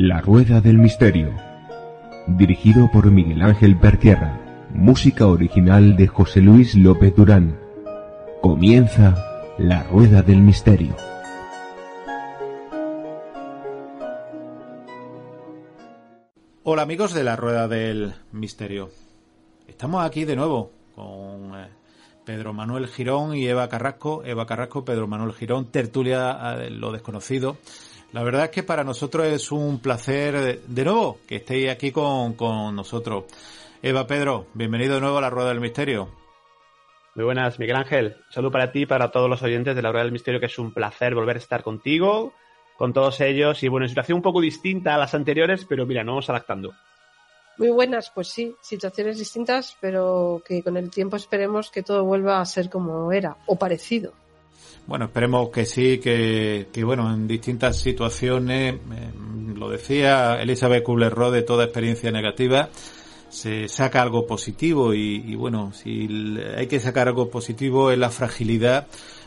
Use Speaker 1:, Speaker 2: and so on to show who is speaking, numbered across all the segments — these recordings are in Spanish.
Speaker 1: La Rueda del Misterio. Dirigido por Miguel Ángel Pertierra. Música original de José Luis López Durán. Comienza La Rueda del Misterio.
Speaker 2: Hola amigos de La Rueda del Misterio. Estamos aquí de nuevo con eh, Pedro Manuel Girón y Eva Carrasco. Eva Carrasco, Pedro Manuel Girón, tertulia eh, lo desconocido. La verdad es que para nosotros es un placer de nuevo que estéis aquí con, nosotros. Eva, Pedro, bienvenido de nuevo a la Rueda del Misterio.
Speaker 3: Muy buenas, Miguel Ángel. Salud para ti y para todos los oyentes de la Rueda del Misterio, que es un placer volver a estar contigo, con todos ellos. Y bueno, en situación un poco distinta a las anteriores, pero mira, no vamos adaptando.
Speaker 4: Muy buenas, pues sí, situaciones distintas, pero que con el tiempo esperemos que todo vuelva a ser como era, o parecido.
Speaker 2: Bueno, esperemos que sí, que, bueno, en distintas situaciones, eh, lo decía Elizabeth Kubler-Ross, de toda experiencia negativa, se saca algo positivo y, bueno, si hay que sacar algo positivo es la fragilidad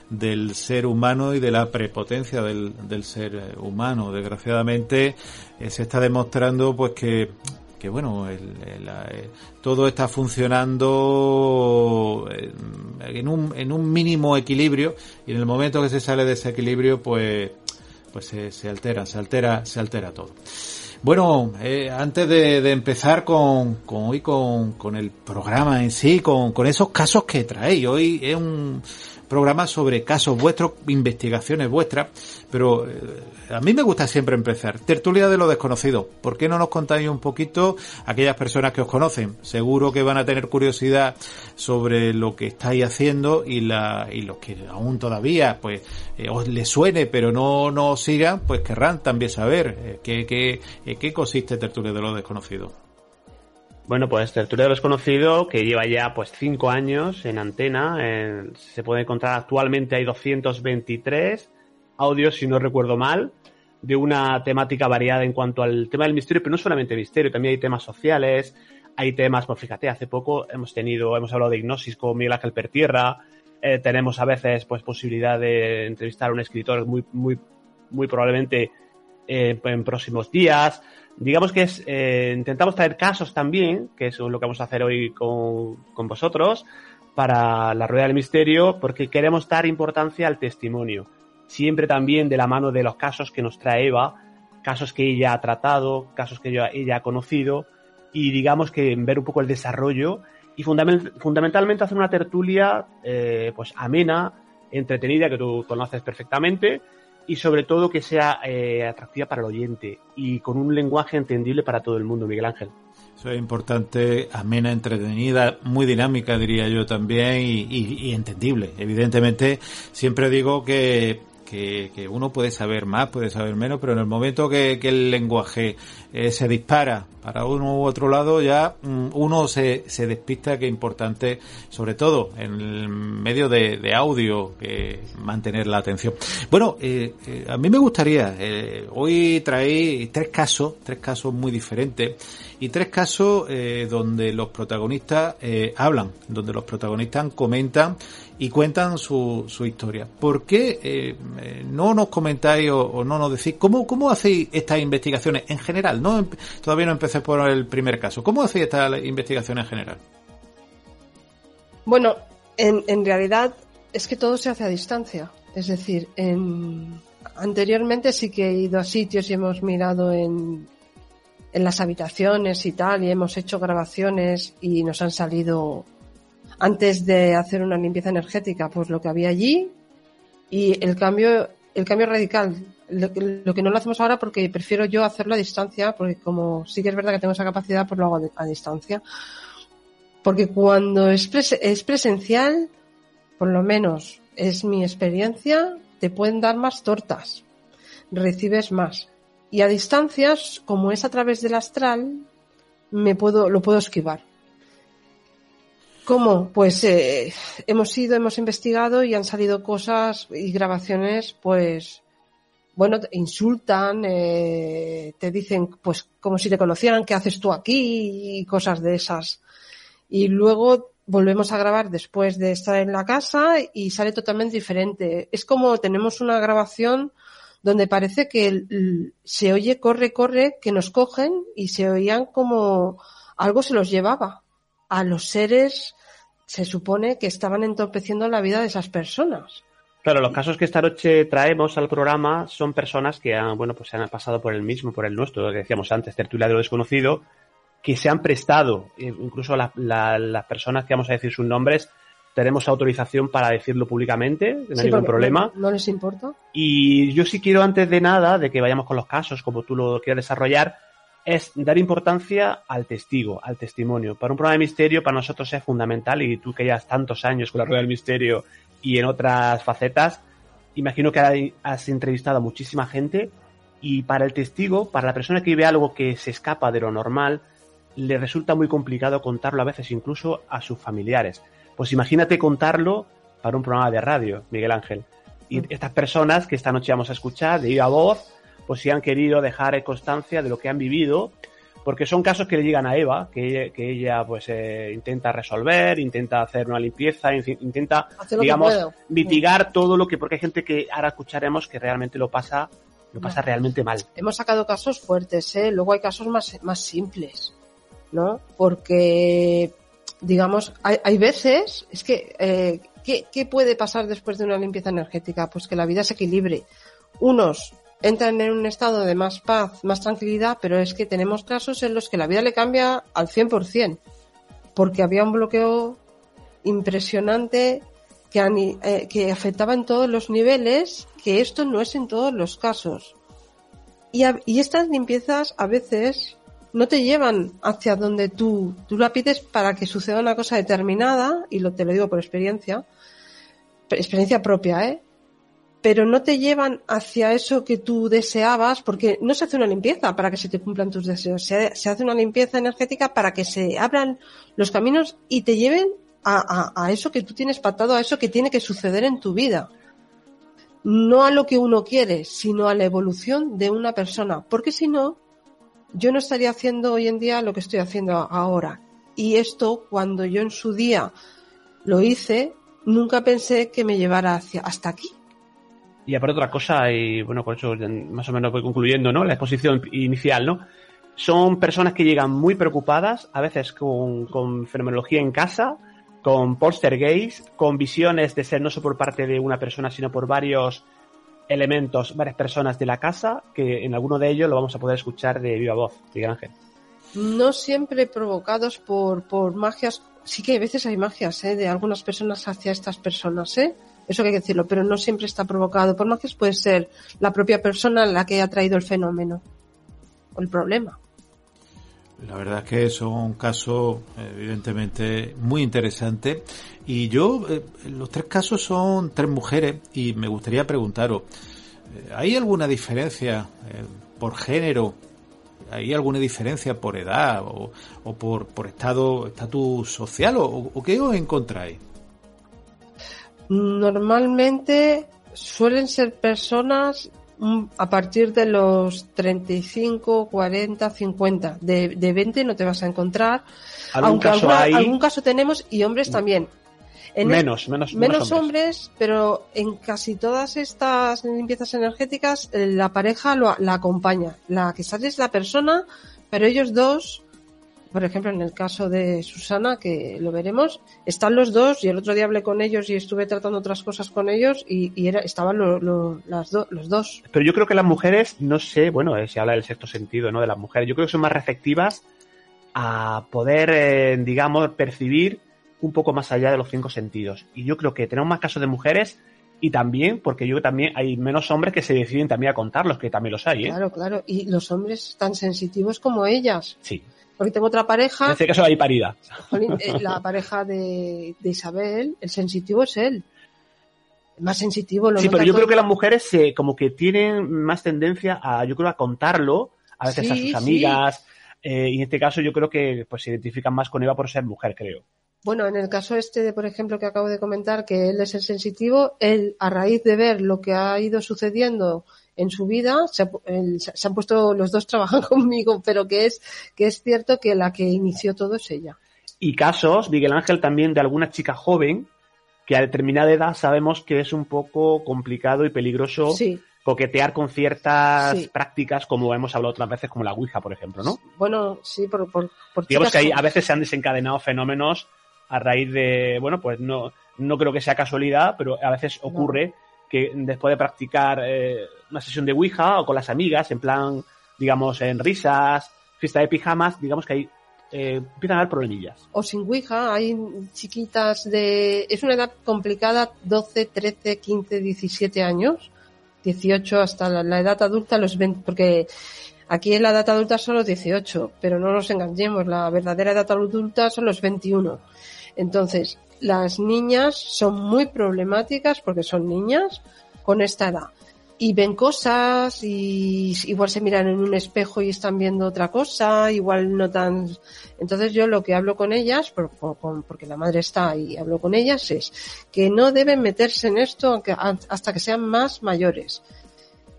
Speaker 2: del ser humano y de la prepotencia del, del ser humano. Desgraciadamente eh, se está demostrando pues que que bueno, eh, todo está funcionando en un, en un mínimo equilibrio y en el momento que se sale de ese equilibrio, pues, pues se, altera, se altera, se altera todo. Bueno, eh, antes de, de, empezar con, con hoy con, con, el programa en sí, con, con esos casos que traéis, hoy es un, programa sobre casos vuestros, investigaciones vuestras, pero eh, a mí me gusta siempre empezar. Tertulia de lo desconocido. ¿Por qué no nos contáis un poquito aquellas personas que os conocen? Seguro que van a tener curiosidad sobre lo que estáis haciendo y, la, y los que aún todavía pues eh, os les suene pero no, no os sigan, pues querrán también saber eh, qué, qué, qué consiste Tertulia de lo desconocido.
Speaker 3: Bueno, pues Tertulia Desconocido, que lleva ya pues cinco años en antena, se puede encontrar actualmente hay 223 audios, si no recuerdo mal, de una temática variada en cuanto al tema del misterio, pero no solamente misterio, también hay temas sociales, hay temas, pues fíjate, hace poco hemos tenido, hemos hablado de hipnosis con Miguel Ángel Pertierra, eh, tenemos a veces pues posibilidad de entrevistar a un escritor muy, muy, muy probablemente eh, en próximos días digamos que es, eh, intentamos traer casos también, que es lo que vamos a hacer hoy con, con vosotros, para la rueda del misterio, porque queremos dar importancia al testimonio. Siempre también de la mano de los casos que nos trae Eva, casos que ella ha tratado, casos que ella, ella ha conocido, y digamos que ver un poco el desarrollo y fundamentalmente hacer una tertulia eh, pues amena, entretenida, que tú conoces perfectamente, y sobre todo que sea eh, atractiva para el oyente y con un lenguaje entendible para todo el mundo, Miguel Ángel.
Speaker 2: Eso es importante, amena, entretenida, muy dinámica diría yo también y, y entendible. Evidentemente, siempre digo que que, uno puede saber más, puede saber menos, pero en el momento que, el lenguaje eh, se dispara para uno u otro lado, ya mm, uno se, se despista que es importante, sobre todo en el medio de, audio, que mantener la atención. Bueno, eh, eh, a mí me gustaría, hoy traer tres casos, tres casos muy diferentes, y tres casos donde los protagonistas hablan, donde los protagonistas comentan y cuentan su, su historia. ¿Por qué eh, eh, no nos comentáis o, no nos decís cómo, cómo hacéis estas investigaciones en general? No, todavía no empecé por el primer caso. ¿Cómo hacéis estas investigaciones en general?
Speaker 4: Bueno, en, en realidad es que todo se hace a distancia. Es decir, en, anteriormente sí que he ido a sitios y hemos mirado en, en las habitaciones y tal, y hemos hecho grabaciones y nos han salido antes de hacer una limpieza energética, pues lo que había allí y el cambio, el cambio radical. Lo, que no lo hacemos ahora porque prefiero yo hacerlo a distancia, porque como sí que es verdad que tengo esa capacidad, pues lo hago a, distancia. Porque cuando es, es presencial, por lo menos es mi experiencia, te pueden dar más tortas, recibes más. Y a distancias, como es a través del astral, me puedo, lo puedo esquivar. ¿Cómo? Pues eh, hemos ido, hemos investigado y han salido cosas y grabaciones, pues, bueno, te insultan, eh, te dicen, pues, como si te conocieran, ¿qué haces tú aquí? y cosas de esas. Y luego volvemos a grabar después de estar en la casa y sale totalmente diferente. Es como tenemos una grabación donde parece que se oye corre, corre, que nos cogen y se oían como algo se los llevaba. A los seres se supone que estaban entorpeciendo la vida de esas personas.
Speaker 3: Claro, los casos que esta noche traemos al programa son personas que han, bueno, pues se han pasado por el mismo, por el nuestro, lo que decíamos antes, tertulia de lo desconocido, que se han prestado, eh, incluso las personas que vamos a decir sus nombres, tenemos autorización para decirlo públicamente, no hay ningún problema.
Speaker 4: No, les importa.
Speaker 3: Y yo sí quiero, antes de nada, de que vayamos con los casos, como tú lo quieras desarrollar, es dar importancia al testigo, al testimonio. Para un programa de misterio, para nosotros es fundamental, y tú que llevas tantos años con la rueda del misterio y en otras facetas, imagino que has entrevistado a muchísima gente, y para el testigo, para la persona que vive algo que se escapa de lo normal, le resulta muy complicado contarlo a veces incluso a sus familiares. Pues imagínate contarlo para un programa de radio, Miguel Ángel. Y mm. estas personas que esta noche vamos a escuchar de viva voz, pues si han querido dejar constancia de lo que han vivido, porque son casos que le llegan a Eva, que, ella pues eh, intenta resolver, intenta hacer una limpieza, intenta, digamos, mitigar todo lo que, porque hay gente que ahora escucharemos que realmente lo pasa, lo pasa realmente mal.
Speaker 4: Hemos sacado casos fuertes, ¿eh? luego hay casos más, más simples. ¿no? Porque, digamos, hay, hay veces, es que, eh, ¿qué, ¿qué puede pasar después de una limpieza energética? Pues que la vida se equilibre. Unos entran en un estado de más paz, más tranquilidad, pero es que tenemos casos en los que la vida le cambia al 100%, porque había un bloqueo impresionante que, eh, que afectaba en todos los niveles, que esto no es en todos los casos. Y, y estas limpiezas a veces no te llevan hacia donde tú, tú la pides para que suceda una cosa determinada, y lo, te lo digo por experiencia, experiencia propia, ¿eh? Pero no te llevan hacia eso que tú deseabas, porque no se hace una limpieza para que se te cumplan tus deseos, se, hace una limpieza energética para que se abran los caminos y te lleven a, a, a eso que tú tienes patado, a eso que tiene que suceder en tu vida no a lo que uno quiere, sino a la evolución de una persona. Porque si no, yo no estaría haciendo hoy en día lo que estoy haciendo ahora. Y esto, cuando yo en su día lo hice, nunca pensé que me llevara hacia, hasta aquí.
Speaker 3: Y aparte otra cosa, y bueno, con eso más o menos voy concluyendo, ¿no? La exposición inicial, ¿no? Son personas que llegan muy preocupadas, a veces con, fenomenología en casa, con gays, con visiones de ser no solo por parte de una persona, sino por varios elementos, varias personas de la casa, que en alguno de ellos lo vamos a poder escuchar de viva voz, Miguel Ángel.
Speaker 4: No siempre provocados por, por magias, sí que a veces hay magias ¿eh? de algunas personas hacia estas personas, ¿eh? Eso hay que decirlo, pero no siempre está provocado por magias, puede ser la propia persona la que ha traído el fenómeno o el problema.
Speaker 2: La verdad es que son un caso evidentemente muy interesante y yo, eh, los tres casos son tres mujeres y me gustaría preguntaros, eh, ¿hay alguna diferencia eh, por género? ¿Hay alguna diferencia por edad o, por, por estado, estatus social o, o qué os encontráis?
Speaker 4: Normalmente suelen ser personas a partir de los 35, 40, 50. De, de 20 no te vas a encontrar. Aunque algún caso tenemos y hombres mm. también.
Speaker 3: menos, menos,
Speaker 4: menos, hombres. pero en casi todas estas limpiezas energéticas eh, la pareja lo, la acompaña. La que sale es la persona, pero ellos dos por ejemplo, en el caso de Susana, que lo veremos, están los dos y el otro día hablé con ellos y estuve tratando otras cosas con ellos y, era, estaban las los dos.
Speaker 3: Pero yo creo que las mujeres, no sé, bueno, eh, se habla del sexto sentido, ¿no? De las mujeres, yo creo que son más receptivas a poder, eh, digamos, percibir un poco más allá de los cinco sentidos. Y yo creo que tenemos más casos de mujeres y también, porque yo también hay menos hombres que se deciden también a contarlos, que también los hay, ¿eh?
Speaker 4: Claro, claro. Y los hombres tan sensitivos como ellas.
Speaker 3: Sí.
Speaker 4: Porque tengo otra pareja.
Speaker 3: En este caso hay paridad.
Speaker 4: Eh, la pareja de, Isabel, el sensitivo es él. más sensitivo. Lo
Speaker 3: sí, pero yo creo que las mujeres se, como que tienen más tendencia a, yo creo, a contarlo, a veces a sus
Speaker 4: sí.
Speaker 3: amigas, eh, y en este caso yo creo que pues se identifican más con Eva por ser mujer, creo.
Speaker 4: Bueno, en el caso este, de, por ejemplo, que acabo de comentar, que él es el sensitivo, él, a raíz de ver lo que ha ido sucediendo en su vida, se, ha él- se han puesto, los dos trabajan conmigo, pero que es, que es cierto que la que inició todo es ella.
Speaker 3: Y casos, Miguel Ángel, también de alguna chica joven que a determinada edad sabemos que es un poco complicado y peligroso
Speaker 4: Sí.
Speaker 3: coquetear con ciertas
Speaker 4: Sí.
Speaker 3: prácticas, como hemos hablado otras veces, como la Ouija, por ejemplo, ¿no?
Speaker 4: Bueno, sí, por, por, por
Speaker 3: Digamos que ahí
Speaker 4: jóvenes.
Speaker 3: a veces se han desencadenado fenómenos a raíz de, bueno, pues no, no creo que sea casualidad, pero a veces ocurre que después de practicar eh, una sesión de Ouija o con las amigas, en plan, digamos, en risas, fiesta de pijamas, digamos que ahí eh, empiezan a haber problemillas.
Speaker 4: o sin Ouija, hay chiquitas de... Es una edad complicada, 12, 13, 15, 17 años, 18 hasta la, la edad adulta, los 20, porque aquí en la edad adulta son los 18, pero no nos engañemos, la verdadera edad adulta son los 21. Entonces, las niñas son muy problemáticas porque son niñas con esta edad. Y ven cosas y igual se miran en un espejo y están viendo otra cosa, igual no tan... Entonces yo lo que hablo con ellas, porque la madre está y hablo con ellas, es que no deben meterse en esto hasta que sean más mayores.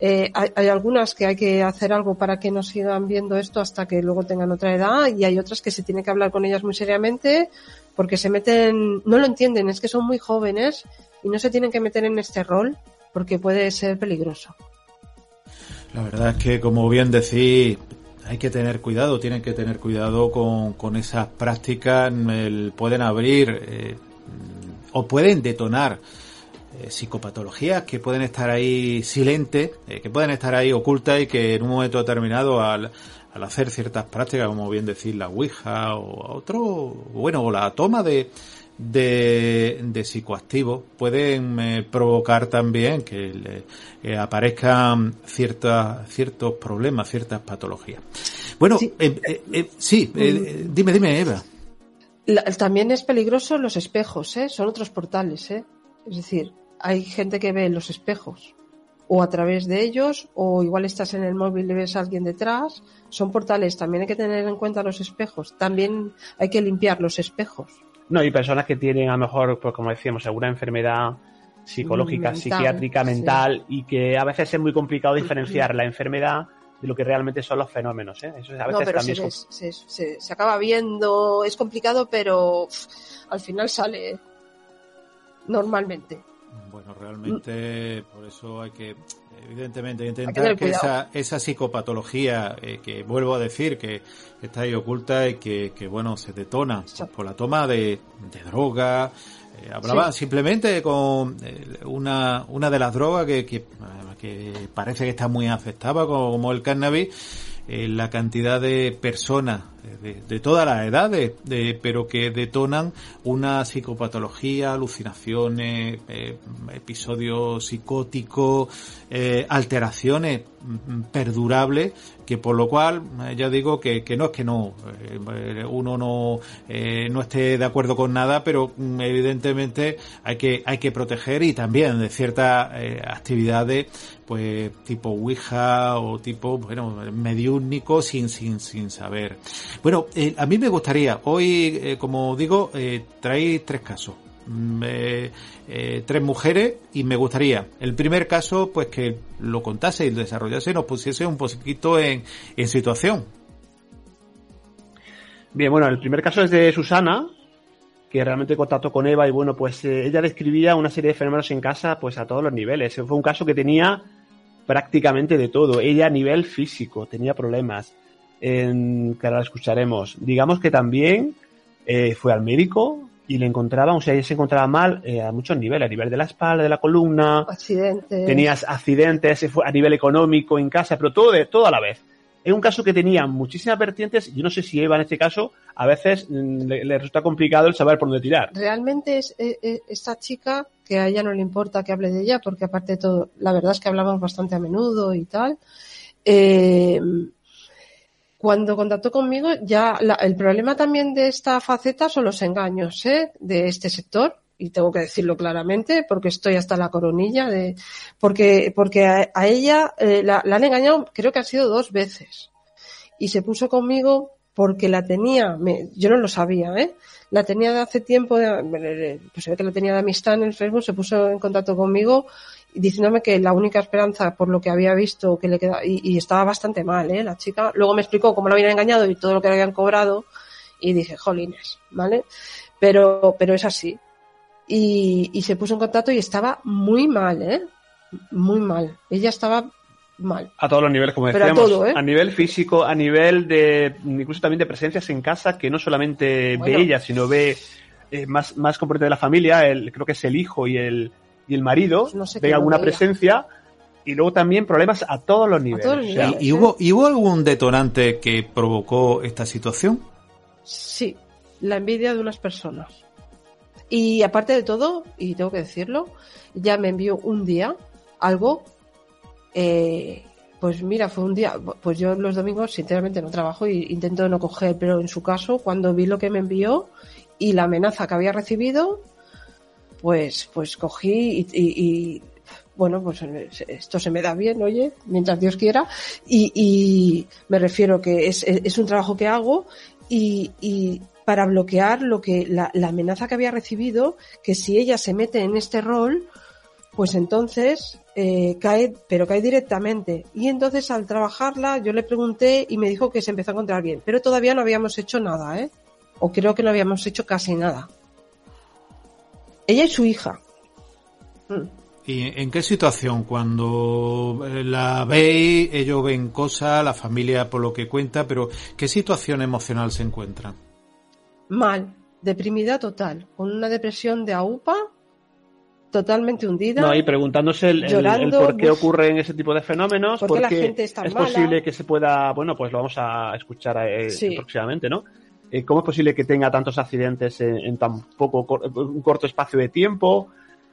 Speaker 4: Eh, hay, hay algunas que hay que hacer algo para que no sigan viendo esto hasta que luego tengan otra edad y hay otras que se tiene que hablar con ellas muy seriamente porque se meten, no lo entienden, es que son muy jóvenes y no se tienen que meter en este rol porque puede ser peligroso.
Speaker 2: La verdad es que, como bien decís, hay que tener cuidado, tienen que tener cuidado con, con esas prácticas, pueden abrir eh, o pueden detonar eh, psicopatologías que pueden estar ahí silentes, eh, que pueden estar ahí ocultas y que en un momento determinado al, al hacer ciertas prácticas, como bien decir la Ouija o otro, bueno, o la toma de, de, de psicoactivos pueden eh, provocar también que le- eh, aparezcan ciertas, ciertos problemas, ciertas patologías. Bueno,
Speaker 4: Sí.
Speaker 2: eh, eh, sí, eh, dime, dime, Eva.
Speaker 4: La- también es peligroso los espejos, ¿eh? son otros portales. ¿eh? Es decir, hay gente que ve los espejos o a través de ellos o igual estás en el móvil y ves a alguien detrás. Son portales, también hay que tener en cuenta los espejos. También hay que limpiar los espejos.
Speaker 3: No, hay personas que tienen a lo mejor, pues como decíamos, alguna enfermedad psicológica,
Speaker 4: Mental,
Speaker 3: psiquiátrica,
Speaker 4: sí.
Speaker 3: mental, y que a veces es muy complicado diferenciar la enfermedad de lo que realmente son los fenómenos. ¿eh? Eso a veces
Speaker 4: No, pero
Speaker 3: también
Speaker 4: se, se- se- se acaba viendo, es complicado, pero pff, al final sale normalmente.
Speaker 2: Bueno, realmente por eso hay que, evidentemente, intentar
Speaker 4: tener
Speaker 2: que, esa, esa psicopatología, eh, que vuelvo a decir, que está ahí oculta y que, que bueno, se detona
Speaker 4: Sí.
Speaker 2: por la toma de, de droga. Eh, hablaba simplemente con eh, una, una de las drogas que, que, que parece que está muy afectada, como el cannabis, eh, la cantidad de personas de, de todas las edades, de, pero que detonan una psicopatología, alucinaciones, eh, episodios psicóticos, eh, alteraciones mm, perdurables, que por lo cual eh, ya digo que, que no es que no uno no no esté de acuerdo con nada, pero mm, evidentemente hay que hay que proteger y también de ciertas actividades pues tipo Ouija o tipo bueno mediúnico sin sin sin saber. Bueno, eh, a mí me gustaría hoy eh, como digo eh, traéis tres casos. Mm, eh, eh, tres mujeres y me gustaría el primer caso pues que lo contase y lo desarrollase y nos pusiese un poquito en, situación
Speaker 3: Bien, bueno, el primer caso es de Susana, que realmente contactó con Eva y bueno, pues ella describía una serie de fenómenos en casa pues a todos los niveles. Fue un caso que tenía prácticamente de todo. Ella a nivel físico tenía problemas, en, que ahora la escucharemos. Digamos que también eh, fue al médico y le encontraban, o sea, ella se encontraba mal eh, a muchos niveles, a nivel de la espalda, de la columna,
Speaker 4: Accidentes.
Speaker 3: tenías accidentes a nivel económico en casa, pero todo de todo a la vez. Es un caso que tenía muchísimas vertientes. Yo no sé si Eva en este caso a veces mm, le, le resulta complicado el saber por dónde tirar.
Speaker 4: Realmente es eh, eh, esta chica, que a ella no le importa que hable de ella, porque aparte de todo, la verdad es que hablamos bastante a menudo y tal. Eh, cuando contactó conmigo, ya la- el problema también de esta faceta son los engaños ¿eh? de este sector y tengo que decirlo claramente porque estoy hasta la coronilla de, porque, porque a, ella eh, la, han engañado, creo que ha sido dos veces. Y se puso conmigo porque la tenía, yo no lo sabía, ¿eh? La tenía de hace tiempo, pues ve que la tenía de amistad en el Facebook, se puso en contacto conmigo diciéndome que la única esperanza por lo que había visto que le quedaba, y, estaba bastante mal, ¿eh? La chica. Luego me explicó cómo la habían engañado y todo lo que le habían cobrado y dije, jolines, ¿vale? Pero, pero es así. Y, y se puso en contacto y estaba muy mal, ¿eh? Muy mal. Ella estaba mal.
Speaker 3: A todos los niveles, como decíamos. ¿eh? A, nivel físico, a nivel de, incluso también de presencias en casa, que no solamente ve ella, sino ve eh, más, más componente de la familia, el, creo que es el hijo y el, y el marido, pues ve alguna presencia. Y luego también problemas a todos los niveles.
Speaker 2: ¿Y, hubo, ¿Y hubo algún detonante que provocó esta situación?
Speaker 4: Sí, la envidia de unas personas. Y aparte de todo, y tengo que decirlo, ya me envió un día algo eh, pues mira, fue un día, pues yo los domingos sinceramente no trabajo y intento no coger, pero en su caso, cuando vi lo que me envió y la amenaza que había recibido, pues, pues cogí y, bueno, pues esto se me da bien, oye, mientras Dios quiera, y, me refiero que es, un trabajo que hago y, para bloquear lo que la, amenaza que había recibido, que si ella se mete en este rol, pues entonces eh, cae, pero cae directamente. Y entonces al trabajarla yo le pregunté y me dijo que se empezó a encontrar bien, pero todavía no habíamos hecho nada, ¿eh? O creo que no habíamos hecho casi nada. Ella y su hija.
Speaker 2: Mm. ¿Y en qué situación? Cuando eh, la veis, ellos ven cosas, la familia por lo que cuenta, pero ¿qué situación emocional se encuentra?
Speaker 4: Mal, deprimida total, con una depresión de AUPA totalmente hundida.
Speaker 3: No, y preguntándose el, por qué ocurren ese tipo de fenómenos, porque la gente es posible que se pueda, bueno, pues lo vamos a escuchar eh, próximamente, ¿no? Eh, ¿Cómo es posible que tenga tantos accidentes en, tan poco un corto espacio de tiempo?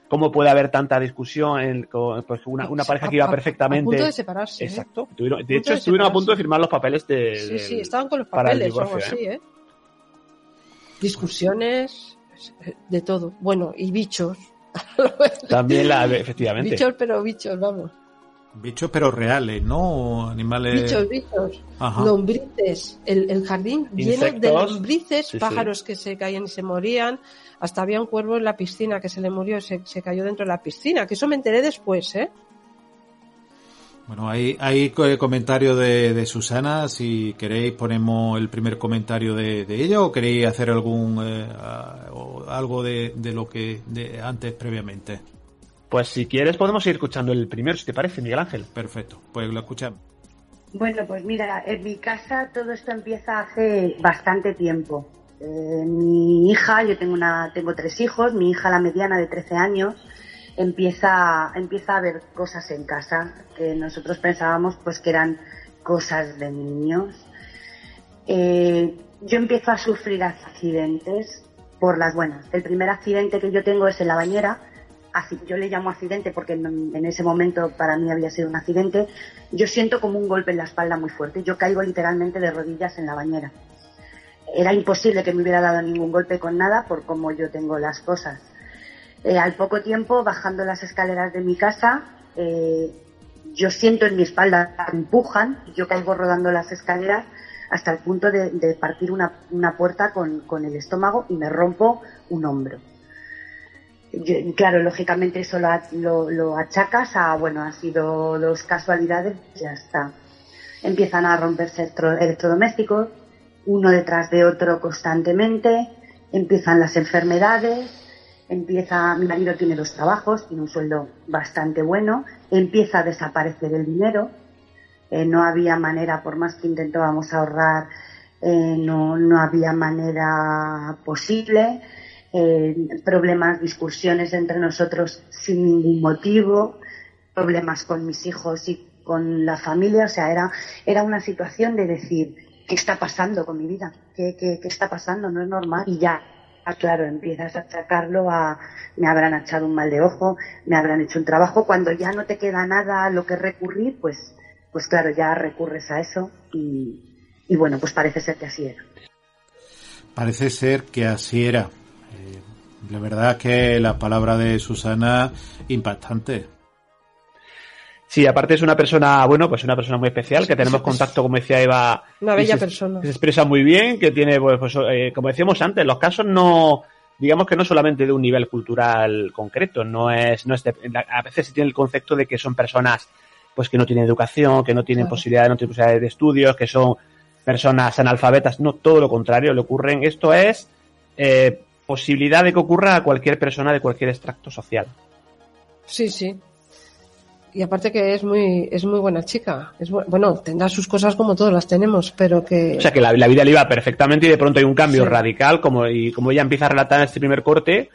Speaker 3: ¿Cómo puede haber tanta discusión en pues una, pareja que iba perfectamente? A
Speaker 4: punto de separarse.
Speaker 3: ¿eh? Exacto. de, hecho, estuvieron a punto de firmar los papeles de.
Speaker 4: Sí, sí, estaban con los papeles o algo así, ¿eh? Discusiones, de todo. Bueno, y bichos.
Speaker 3: También la, efectivamente.
Speaker 4: Bichos, pero bichos, vamos.
Speaker 2: Bichos, pero reales, ¿no? Animales.
Speaker 4: Bichos, bichos. Lombrices. El, jardín lleno de lombrices, pájaros que se caían y se morían. Hasta había un cuervo en la piscina que se le murió, se, se cayó dentro de la piscina. Que eso me enteré después, ¿eh?
Speaker 2: Bueno, hay, hay comentario de, de, Susana. Si queréis, ponemos el primer comentario de, de ella o queréis hacer algún eh, algo de, de, lo que de antes previamente.
Speaker 3: Pues si quieres, podemos ir escuchando el primero, si te parece, Miguel Ángel.
Speaker 2: Perfecto, pues lo escuchamos.
Speaker 5: Bueno, pues mira, en mi casa todo esto empieza hace bastante tiempo. Eh, mi hija, yo tengo una, tengo tres hijos, mi hija la mediana de 13 años empieza, empieza a ver cosas en casa que nosotros pensábamos pues que eran cosas de niños. Eh, yo empiezo a sufrir accidentes por las buenas. El primer accidente que yo tengo es en la bañera. Así, yo le llamo accidente porque en, en, ese momento para mí había sido un accidente. Yo siento como un golpe en la espalda muy fuerte. Yo caigo literalmente de rodillas en la bañera. Era imposible que me hubiera dado ningún golpe con nada por cómo yo tengo las cosas. Eh, al poco tiempo, bajando las escaleras de mi casa, eh, yo siento en mi espalda que empujan, yo caigo rodando las escaleras hasta el punto de, partir una, puerta con, el estómago y me rompo un hombro. claro, lógicamente eso lo, lo, achacas a, bueno, ha sido dos casualidades, ya está. Empiezan a romperse electrodomésticos, uno detrás de otro constantemente, empiezan las enfermedades, empieza, mi marido tiene dos trabajos, tiene un sueldo bastante bueno, empieza a desaparecer el dinero, eh, no había manera, por más que intentábamos ahorrar, eh, no, no había manera posible, eh, problemas, discusiones entre nosotros sin ningún motivo, problemas con mis hijos y con la familia, o sea, era, era una situación de decir, ¿qué está pasando con mi vida? ¿Qué, qué, qué está pasando? No es normal. Y ya Ah, claro, empiezas a achacarlo a me habrán echado un mal de ojo, me habrán hecho un trabajo, cuando ya no te queda nada a lo que recurrir, pues, pues claro, ya recurres a eso y, bueno, pues parece ser que así era.
Speaker 2: Parece ser que así era. Eh, la verdad es que la palabra de Susana impactante.
Speaker 3: Sí, aparte es una persona, bueno, pues una persona muy especial, que tenemos contacto, como decía Eva.
Speaker 4: Una bella persona.
Speaker 3: Que se expresa muy bien, que tiene, pues, pues eh, como decíamos antes, los casos no, digamos que no solamente de un nivel cultural concreto, no es, no es a veces se tiene el concepto de que son personas, pues que no tienen educación, que no tienen posibilidad, no tienen posibilidad de estudios, que son personas analfabetas, no, todo lo contrario, le ocurren, esto es, eh, posibilidad de que ocurra a cualquier persona de cualquier extracto social.
Speaker 4: Sí, sí y aparte que es muy es muy buena chica. Es bueno tendrá sus cosas como todas las tenemos pero que
Speaker 3: o sea que la, vida le iba perfectamente y de pronto hay un cambio radical como y como ella empieza a relatar en este primer corte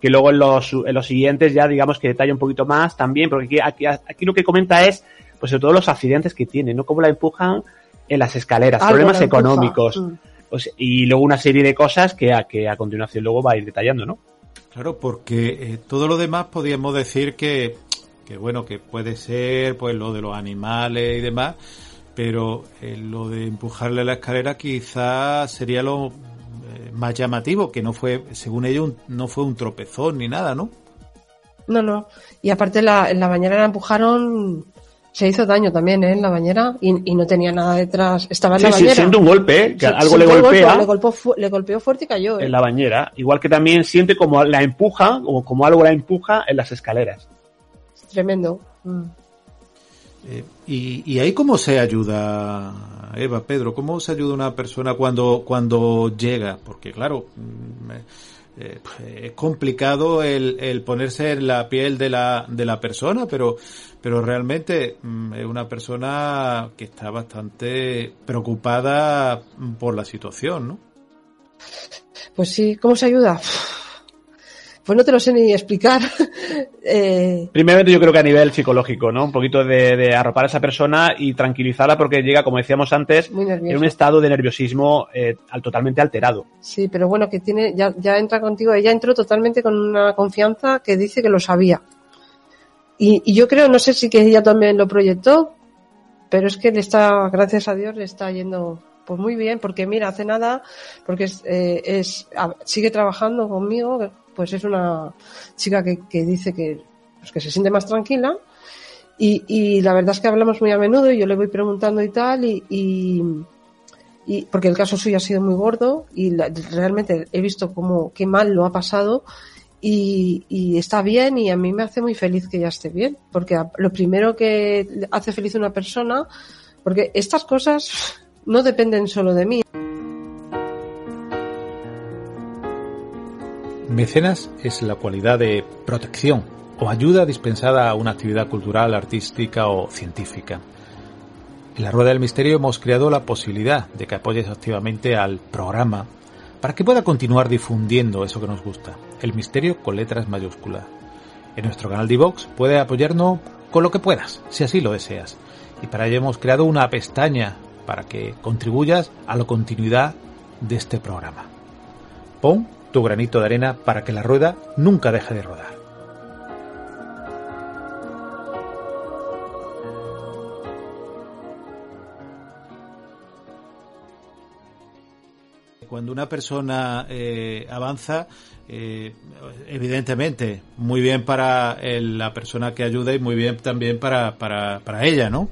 Speaker 3: que luego en los, en los siguientes ya digamos que detalla un poquito más también porque aquí, aquí, aquí lo que comenta es pues sobre todo los accidentes que tiene no cómo la empujan en las escaleras problemas económicos. Mm. y luego una serie de cosas que a, que a continuación luego va a ir detallando no
Speaker 2: Claro, porque eh, todo lo demás podríamos decir que que bueno, que puede ser pues lo de los animales y demás, pero eh, lo de empujarle la escalera quizás sería lo eh, más llamativo, que no fue, según ellos, no fue un tropezón ni nada, ¿no?
Speaker 4: No, no. Y aparte la, en la bañera la empujaron, se hizo daño también ¿eh? en la bañera y, no tenía nada detrás. Estaba en la bañera. Sí,
Speaker 3: siente un golpe, ¿eh? que algo le golpea.
Speaker 4: le, golpeó, le golpeó fuerte y cayó.
Speaker 3: En la bañera. Igual que también siente como la empuja, o como algo la empuja en las escaleras
Speaker 4: tremendo. Mm.
Speaker 2: Eh, y, y, ahí cómo se ayuda, Eva, Pedro, cómo se ayuda una persona cuando, cuando llega, porque claro, mm, eh, pues, es complicado el, el, ponerse en la piel de la, de la persona, pero, pero realmente mm, es una persona que está bastante preocupada por la situación, ¿no?
Speaker 4: Pues sí, ¿cómo se ayuda? Pues no te lo sé ni explicar.
Speaker 3: eh... Primeramente yo creo que a nivel psicológico, ¿no? Un poquito de, arropar a esa persona y tranquilizarla porque llega, como decíamos antes, en un estado de nerviosismo eh, totalmente alterado.
Speaker 4: Sí, pero bueno, que tiene, ya, ya entra contigo, ella entró totalmente con una confianza que dice que lo sabía. Y, y yo creo, no sé si que ella también lo proyectó, pero es que le está, gracias a Dios, le está yendo pues muy bien, porque mira, hace nada, porque es, eh, es sigue trabajando conmigo, pues es una chica que, que dice que, pues que se siente más tranquila y, y, la verdad es que hablamos muy a menudo y yo le voy preguntando y tal y, y, porque el caso suyo ha sido muy gordo y realmente he visto cómo qué mal lo ha pasado y, y, está bien y a mí me hace muy feliz que ella esté bien porque lo primero que hace feliz una persona porque estas cosas no dependen solo de mí
Speaker 2: Mecenas es la cualidad de protección o ayuda dispensada a una actividad cultural, artística o científica. En la Rueda del Misterio hemos creado la posibilidad de que apoyes activamente al programa para que pueda continuar difundiendo eso que nos gusta, el misterio con letras mayúsculas. En nuestro canal de Vox puedes apoyarnos con lo que puedas, si así lo deseas. Y para ello hemos creado una pestaña para que contribuyas a la continuidad de este programa. Pon tu granito de arena para que la rueda nunca deje de rodar. Cuando una persona eh, avanza, eh, evidentemente, muy bien para la persona que ayuda y muy bien también para, para, para ella, ¿no?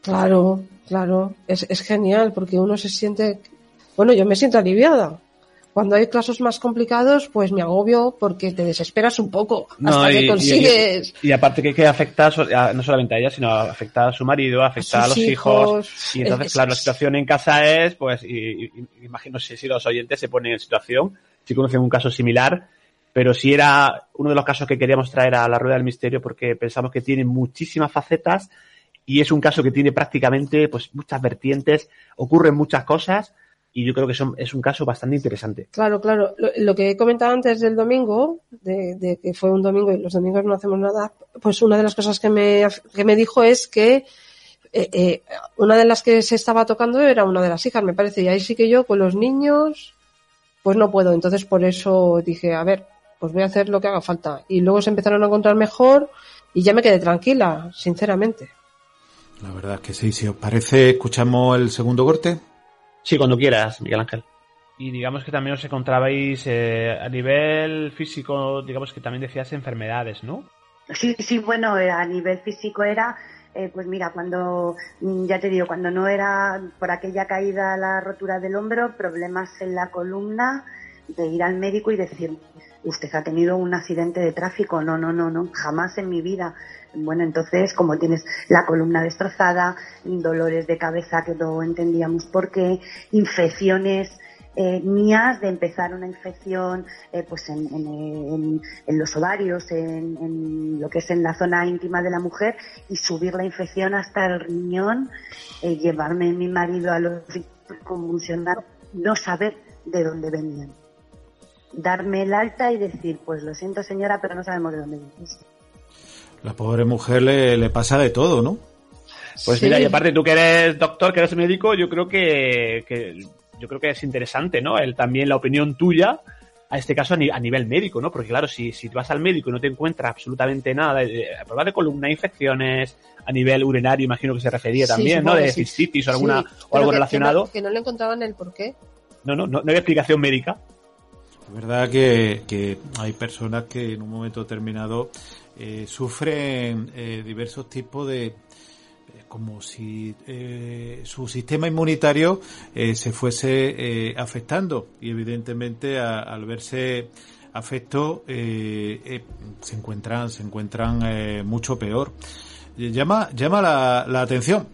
Speaker 4: Claro, claro, es, es genial porque uno se siente, bueno, yo me siento aliviada cuando hay casos más complicados, pues me agobio porque te desesperas un poco hasta que consigues.
Speaker 3: Y, aparte que, que afecta no solamente a ella, sino afecta a su marido, afecta a, los hijos. Y entonces, claro, la situación en casa es, pues, y, imagino si, si los oyentes se ponen en situación, si conocen un caso similar, pero sí era uno de los casos que queríamos traer a la rueda del misterio porque pensamos que tiene muchísimas facetas y es un caso que tiene prácticamente pues muchas vertientes, ocurren muchas cosas y yo creo que son, es un caso bastante interesante.
Speaker 4: Claro, claro. Lo, que he comentado antes del domingo, de, que fue un domingo y los domingos no hacemos nada, pues una de las cosas que me, que me dijo es que eh, eh, una de las que se estaba tocando era una de las hijas, me parece, y ahí sí que yo con los niños, pues no puedo. Entonces por eso dije, a ver, pues voy a hacer lo que haga falta. Y luego se empezaron a encontrar mejor y ya me quedé tranquila, sinceramente.
Speaker 2: La verdad es que sí, si os parece, escuchamos el segundo corte.
Speaker 3: Sí, cuando quieras, Miguel Ángel. Y digamos que también os encontrabais eh, a nivel físico, digamos que también decías enfermedades, ¿no?
Speaker 5: Sí, sí, bueno, eh, a nivel físico era, eh, pues mira, cuando, mm, ya te digo, cuando no era por aquella caída, la rotura del hombro, problemas en la columna, de ir al médico y decir, usted ha tenido un accidente de tráfico, no, no, no, no, jamás en mi vida. Bueno, entonces, como tienes la columna destrozada, dolores de cabeza que no entendíamos por qué, infecciones eh, mías de empezar una infección eh, pues en, en, en, los ovarios, en, lo que es en la zona íntima de la mujer y subir la infección hasta el riñón, eh, llevarme mi marido a los convulsionar, no saber de dónde venían. Darme el alta y decir, pues lo siento señora, pero no sabemos de dónde venís.
Speaker 2: La pobre mujer le, le pasa de todo, ¿no?
Speaker 3: Pues sí. mira, y aparte tú que eres doctor, que eres médico, yo creo que, que yo creo que es interesante, ¿no? El, también la opinión tuya, a este caso a, ni, a nivel médico, ¿no? Porque claro, si, si vas al médico y no te encuentras absolutamente nada, eh, pruebas de columna, infecciones, a nivel urinario, imagino que se refería también, ¿no? De cistitis o, alguna,
Speaker 4: Sí,
Speaker 3: o algo
Speaker 4: que-
Speaker 3: relacionado.
Speaker 4: Que no, que no le encontraban el porqué.
Speaker 3: No, no, no, no hay explicación médica.
Speaker 2: Es verdad que, que hay personas que en un momento determinado eh, sufren eh, diversos tipos de eh, como si eh, su sistema inmunitario se fuese eh, afectando. Y evidentemente a- al verse afecto se encuentran se encuentran mucho peor. Llama llama la, la atención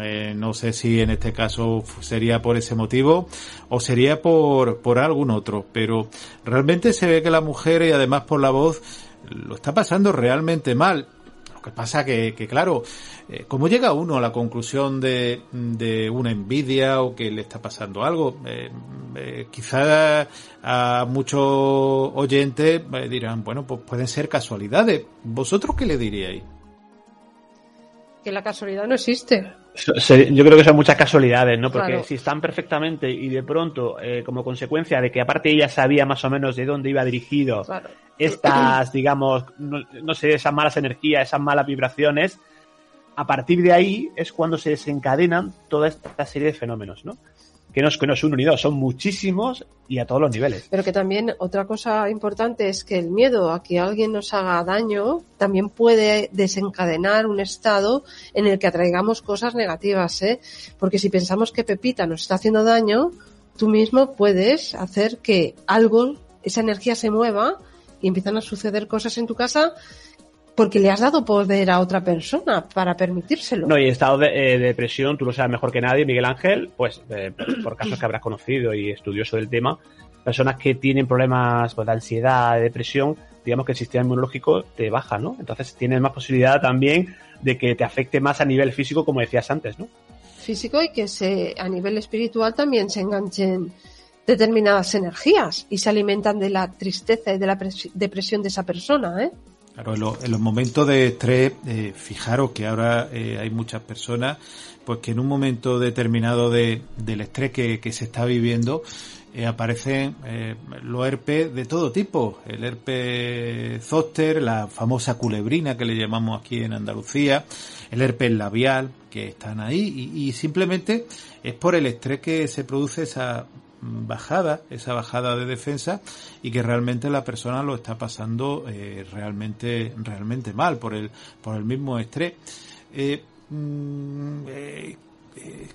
Speaker 2: eh, no sé si en este caso sería por ese motivo o sería por, por algún otro, pero realmente se ve que la mujer y además por la voz lo está pasando realmente mal. Lo que pasa que, que claro, eh, ¿cómo llega uno a la conclusión de, de una envidia o que le está pasando algo? Eh, eh, quizá a muchos oyentes eh, dirán, bueno, pues pueden ser casualidades. ¿Vosotros qué le diríais?
Speaker 4: Que la casualidad no existe.
Speaker 3: Yo creo que son muchas casualidades, ¿no? Porque
Speaker 4: Claro.
Speaker 3: si están perfectamente y de pronto, eh, como consecuencia de que aparte ella sabía más o menos de dónde iba dirigido
Speaker 4: Claro.
Speaker 3: estas, digamos, no, no sé, esas malas energías, esas malas vibraciones, a partir de ahí es cuando se desencadenan toda esta serie de fenómenos, ¿no? Que no es, que no es son muchísimos y a todos los niveles.
Speaker 4: Pero que también otra cosa importante es que el miedo a que alguien nos haga daño también puede desencadenar un estado en el que atraigamos cosas negativas, ¿eh? Porque si pensamos que Pepita nos está haciendo daño, tú mismo puedes hacer que algo, esa energía se mueva y empiezan a suceder cosas en tu casa porque le has dado poder a otra persona para permitírselo.
Speaker 3: No, y estado de eh, depresión, tú lo sabes mejor que nadie, Miguel Ángel, pues eh, por casos que habrás conocido y estudioso del tema, personas que tienen problemas pues, de ansiedad, de depresión, digamos que el sistema inmunológico te baja, ¿no? Entonces tienes más posibilidad también de que te afecte más a nivel físico, como decías antes, ¿no?
Speaker 4: físico y que se a nivel espiritual también se enganchen determinadas energías y se alimentan de la tristeza y de la pres- depresión de esa persona, ¿eh?
Speaker 2: En, lo- en los momentos de estrés, eh, fijaros que ahora eh, hay muchas personas, pues que en un momento determinado de, del estrés que, se está viviendo, eh, aparecen eh, los herpes de todo tipo. El herpes zóster, la famosa culebrina que le llamamos aquí en Andalucía, el herpes labial, que están ahí, y simplemente es por el estrés que se produce esa bajada, esa bajada de defensa y que realmente la persona lo está pasando eh, realmente realmente mal por el por el mismo estrés. Eh, mm, eh,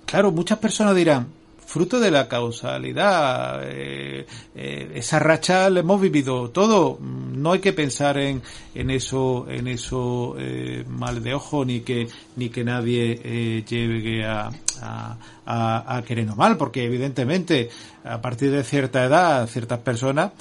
Speaker 2: claro, muchas personas dirán fruto de la causalidad, eh, eh, esa racha la hemos vivido todo, no hay que pensar en, en eso, en eso eh, mal de ojo ni que ni que nadie eh, llegue a, a, a, a querernos mal, porque evidentemente a partir de cierta edad, ciertas personas,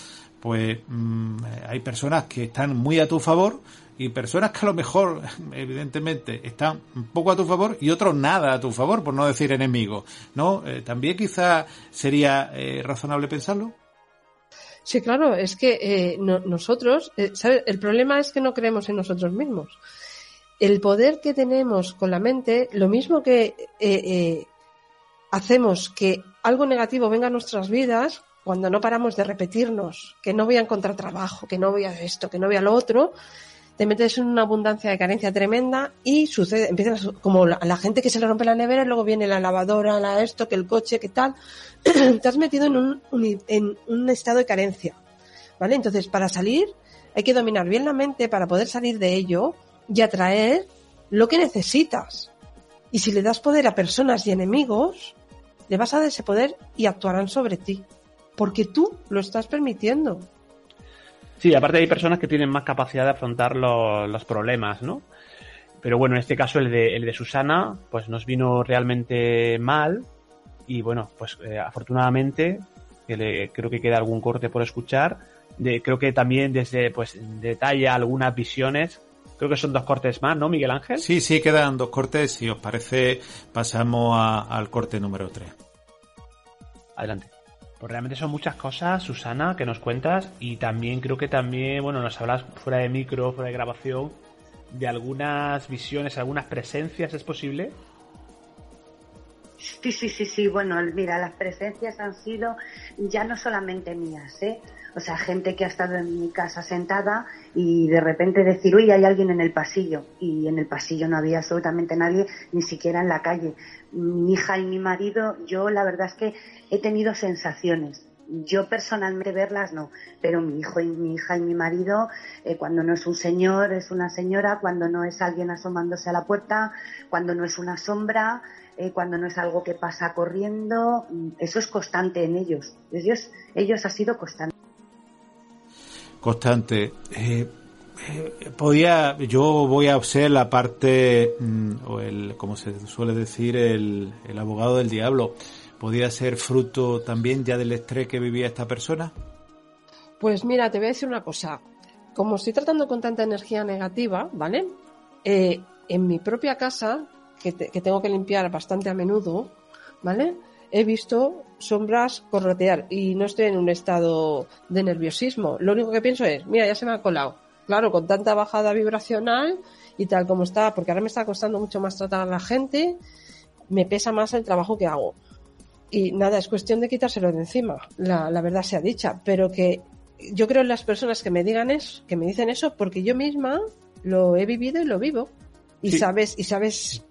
Speaker 2: pues mm, hay personas que están muy a tu favor y personas que a lo mejor, evidentemente, están un poco a tu favor y otros nada a tu favor, por no decir enemigos, ¿no? Eh, También quizá sería eh, razonable pensarlo.
Speaker 4: Sí, claro, es que eh, no- nosotros, eh, ¿sabes? El problema es que no creemos en nosotros mismos. El poder que tenemos con la mente, lo mismo que hacemos que algo negativo venga a nuestras vidas, cuando no paramos de repetirnos que no voy a encontrar trabajo, que no voy a esto, que no voy a lo otro, te metes en una abundancia de carencia tremenda y sucede, empiezas como la, la gente que se le rompe la nevera y luego viene la lavadora, la esto, que el coche, que tal. te has metido en un, uni- en un estado de carencia. ¿Vale? Entonces, para salir, hay que dominar bien la mente para poder salir de ello y atraer lo que necesitas. Y si le das poder a personas y enemigos, le vas a dar ese poder y actuarán sobre ti. Porque tú lo estás permitiendo.
Speaker 3: Sí, aparte hay personas que tienen más capacidad de afrontar lo- los problemas, ¿no? Pero bueno, en este caso el de, el de Susana, pues nos vino realmente mal y bueno, pues eh, afortunadamente que le- creo que queda algún corte por escuchar. De, creo que también desde pues detalla algunas visiones. Creo que son dos cortes más, ¿no, Miguel Ángel?
Speaker 2: Sí, sí, quedan dos cortes. Si os parece, pasamos a- al corte número 3.
Speaker 3: Adelante. Pues realmente son muchas cosas, Susana, que nos cuentas y también creo que también, bueno, nos hablas fuera de micro, fuera de grabación, de algunas visiones, algunas presencias, ¿es posible?
Speaker 5: Sí, sí, sí, sí. Bueno, mira, las presencias han sido ya no solamente mías, ¿eh? O sea, gente que ha estado en mi casa sentada y de repente decir, uy, hay alguien en el pasillo. Y en el pasillo no había absolutamente nadie, ni siquiera en la calle. Mi hija y mi marido, yo la verdad es que he tenido sensaciones. Yo personalmente verlas no, pero mi hijo y mi hija y mi marido, eh, cuando no es un señor, es una señora, cuando no es alguien asomándose a la puerta, cuando no es una sombra, eh, cuando no es algo que pasa corriendo, mm, eso es constante en ellos. Ellos, ellos ha sido constante.
Speaker 2: Constante. Eh, podía, yo voy a ser la parte, mm, o el, como se suele decir, el, abogado del diablo. ¿Podría ser fruto también ya del estrés que vivía esta persona?
Speaker 4: Pues mira, te voy a decir una cosa. Como estoy tratando con tanta energía negativa, ¿vale? Eh, en mi propia casa, que, te- que tengo que limpiar bastante a menudo, ¿vale? He visto sombras corretear y no estoy en un estado de nerviosismo. Lo único que pienso es, mira, ya se me ha colado. Claro, con tanta bajada vibracional y tal como está, porque ahora me está costando mucho más tratar a la gente, me pesa más el trabajo que hago. Y nada, es cuestión de quitárselo de encima, la, la verdad sea dicha, pero que yo creo en las personas que me digan eso, que me dicen eso, porque yo misma lo he vivido y lo vivo. Y
Speaker 3: Sí.
Speaker 4: sabes, y sabes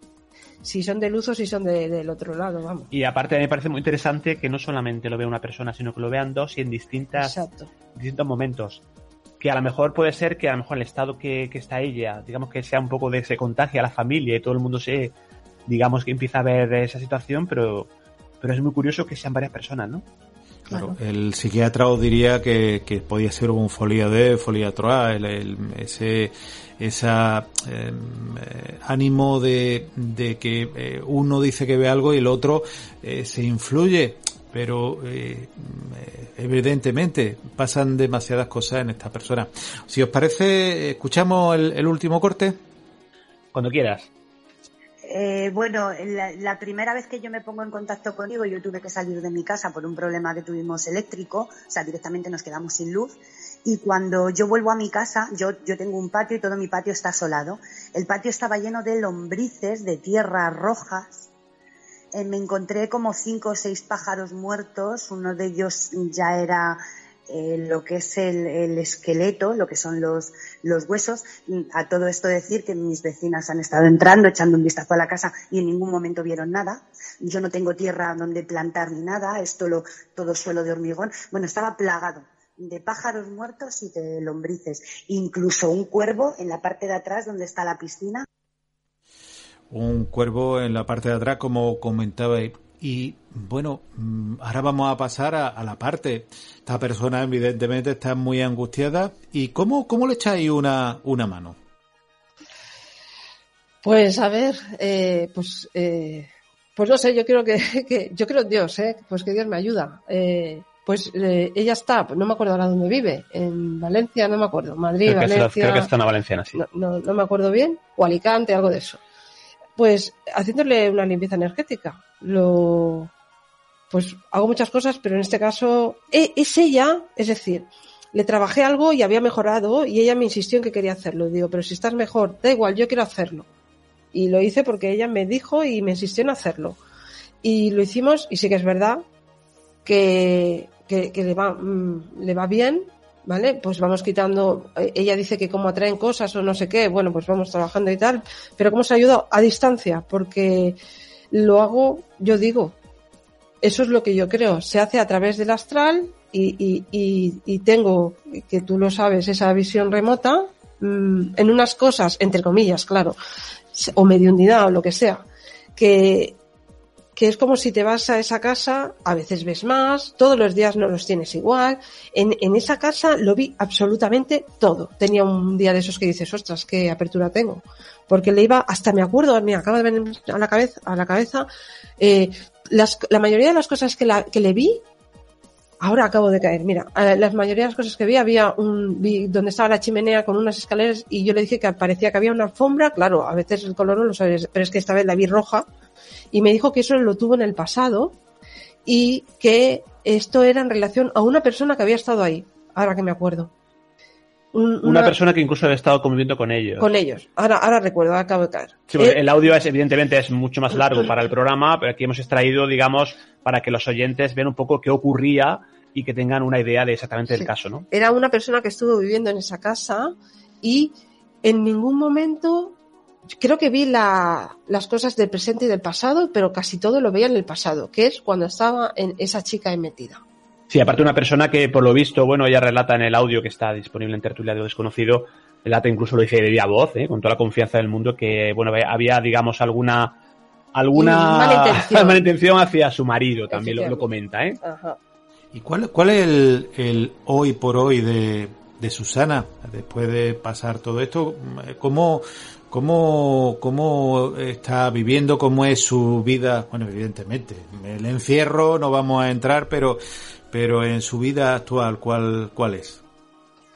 Speaker 4: si son de luz o si son de- del otro lado, vamos.
Speaker 3: Y aparte me parece muy interesante que no solamente lo vea una persona, sino que lo vean dos y en distintas,
Speaker 4: Exacto.
Speaker 3: distintos momentos. Que a lo mejor puede ser que a lo mejor el estado que, que está ella, digamos que sea un poco de se contagia a la familia y todo el mundo se, digamos que empieza a ver esa situación, pero, pero es muy curioso que sean varias personas, ¿no?
Speaker 2: Claro, el psiquiatra os diría que, que podía ser un folia de, folia trois, el, el- ese esa eh, ánimo de, de que eh, uno dice que ve algo y el otro eh, se influye, pero eh, eh, evidentemente pasan demasiadas cosas en esta persona. Si os parece, escuchamos el, el último corte.
Speaker 3: Cuando quieras.
Speaker 5: Eh, bueno, la, la primera vez que yo me pongo en contacto contigo, yo tuve que salir de mi casa por un problema que tuvimos eléctrico, o sea, directamente nos quedamos sin luz. Y cuando yo vuelvo a mi casa, yo, yo tengo un patio y todo mi patio está asolado. El patio estaba lleno de lombrices, de tierras rojas. Eh, me encontré como cinco o seis pájaros muertos. Uno de ellos ya era eh, lo que es el, el esqueleto, lo que son los, los huesos. A todo esto decir que mis vecinas han estado entrando, echando un vistazo a la casa y en ningún momento vieron nada. Yo no tengo tierra donde plantar ni nada, esto lo, todo suelo de hormigón. Bueno, estaba plagado de pájaros muertos y de lombrices. Incluso un cuervo en la parte de atrás donde está la piscina.
Speaker 2: Un cuervo en la parte de atrás, como comentabais. Y bueno, mm, ahora vamos a pasar a, a la parte. Esta persona evidentemente está muy angustiada. ¿Y cómo, cómo le echáis una, una mano?
Speaker 4: Pues a ver, eh, pues, eh, pues no sé, yo creo que, que- yo creo en Dios, eh, pues que Dios me ayuda. Eh, pues eh, ella está, no me acuerdo ahora dónde vive, en Valencia, no me acuerdo, Madrid,
Speaker 3: Creo que, es la-
Speaker 4: Valencia,
Speaker 3: creo que está en la valenciana, sí.
Speaker 4: no, no, no me acuerdo bien, o Alicante, algo de eso. Pues haciéndole una limpieza energética. Lo, pues hago muchas cosas, pero en este caso e- es ella, es decir, le trabajé algo y había mejorado y ella me insistió en que quería hacerlo. Digo, pero si estás mejor, da igual, yo quiero hacerlo. Y lo hice porque ella me dijo y me insistió en hacerlo. Y lo hicimos y sí que es verdad que, que, que le, va, mm, le va bien ¿vale? Pues vamos quitando, eh, ella dice que como atraen cosas o no sé qué, bueno, pues vamos trabajando y tal, pero ¿cómo se ayuda? A distancia, porque lo hago, yo digo, eso es lo que yo creo, se hace a través del astral y, y, y, y tengo, que tú lo sabes, esa visión remota, mmm, en unas cosas, entre comillas, claro, o mediunidad o lo que sea, que que es como si te vas a esa casa, a veces ves más, todos los días no los tienes igual. En, en esa casa lo vi absolutamente todo. Tenía un día de esos que dices, ostras, qué apertura tengo. Porque le iba, hasta me acuerdo, me acaba de venir a la cabeza, a la cabeza, eh, las, la mayoría de las cosas que, la, que le vi, ahora acabo de caer. Mira, la mayoría de las cosas que vi, había un, vi donde estaba la chimenea con unas escaleras y yo le dije que parecía que había una alfombra, claro, a veces el color no lo sabes, pero es que esta vez la vi roja y me dijo que eso lo tuvo en el pasado y que esto era en relación a una persona que había estado ahí, ahora que me acuerdo.
Speaker 3: Un, una, una, persona que incluso había estado conviviendo con ellos.
Speaker 4: Con ellos. Ahora, ahora recuerdo, acabo de caer.
Speaker 3: Sí, eh, el audio es evidentemente es mucho más largo para el programa, pero aquí hemos extraído, digamos, para que los oyentes vean un poco qué ocurría y que tengan una idea de exactamente sí. del caso, ¿no?
Speaker 4: Era una persona que estuvo viviendo en esa casa y en ningún momento creo que vi la, las cosas del presente y del pasado, pero casi todo lo veía en el pasado, que es cuando estaba en esa chica metida.
Speaker 3: Sí, aparte una persona que por lo visto, bueno, ella relata en el audio que está disponible en Tertulia de lo Desconocido, relata incluso lo dice de viva voz, ¿eh? con toda la confianza del mundo, que bueno, había, digamos, alguna alguna
Speaker 4: mala intención,
Speaker 3: mala intención hacia su marido, también lo, lo comenta, ¿eh?
Speaker 4: Ajá.
Speaker 2: ¿Y cuál, cuál es el, el hoy por hoy de, de Susana después de pasar todo esto? ¿Cómo, ¿Cómo, ¿Cómo está viviendo? ¿Cómo es su vida? Bueno, evidentemente, el encierro no vamos a entrar, pero, pero en su vida actual, ¿cuál, cuál es?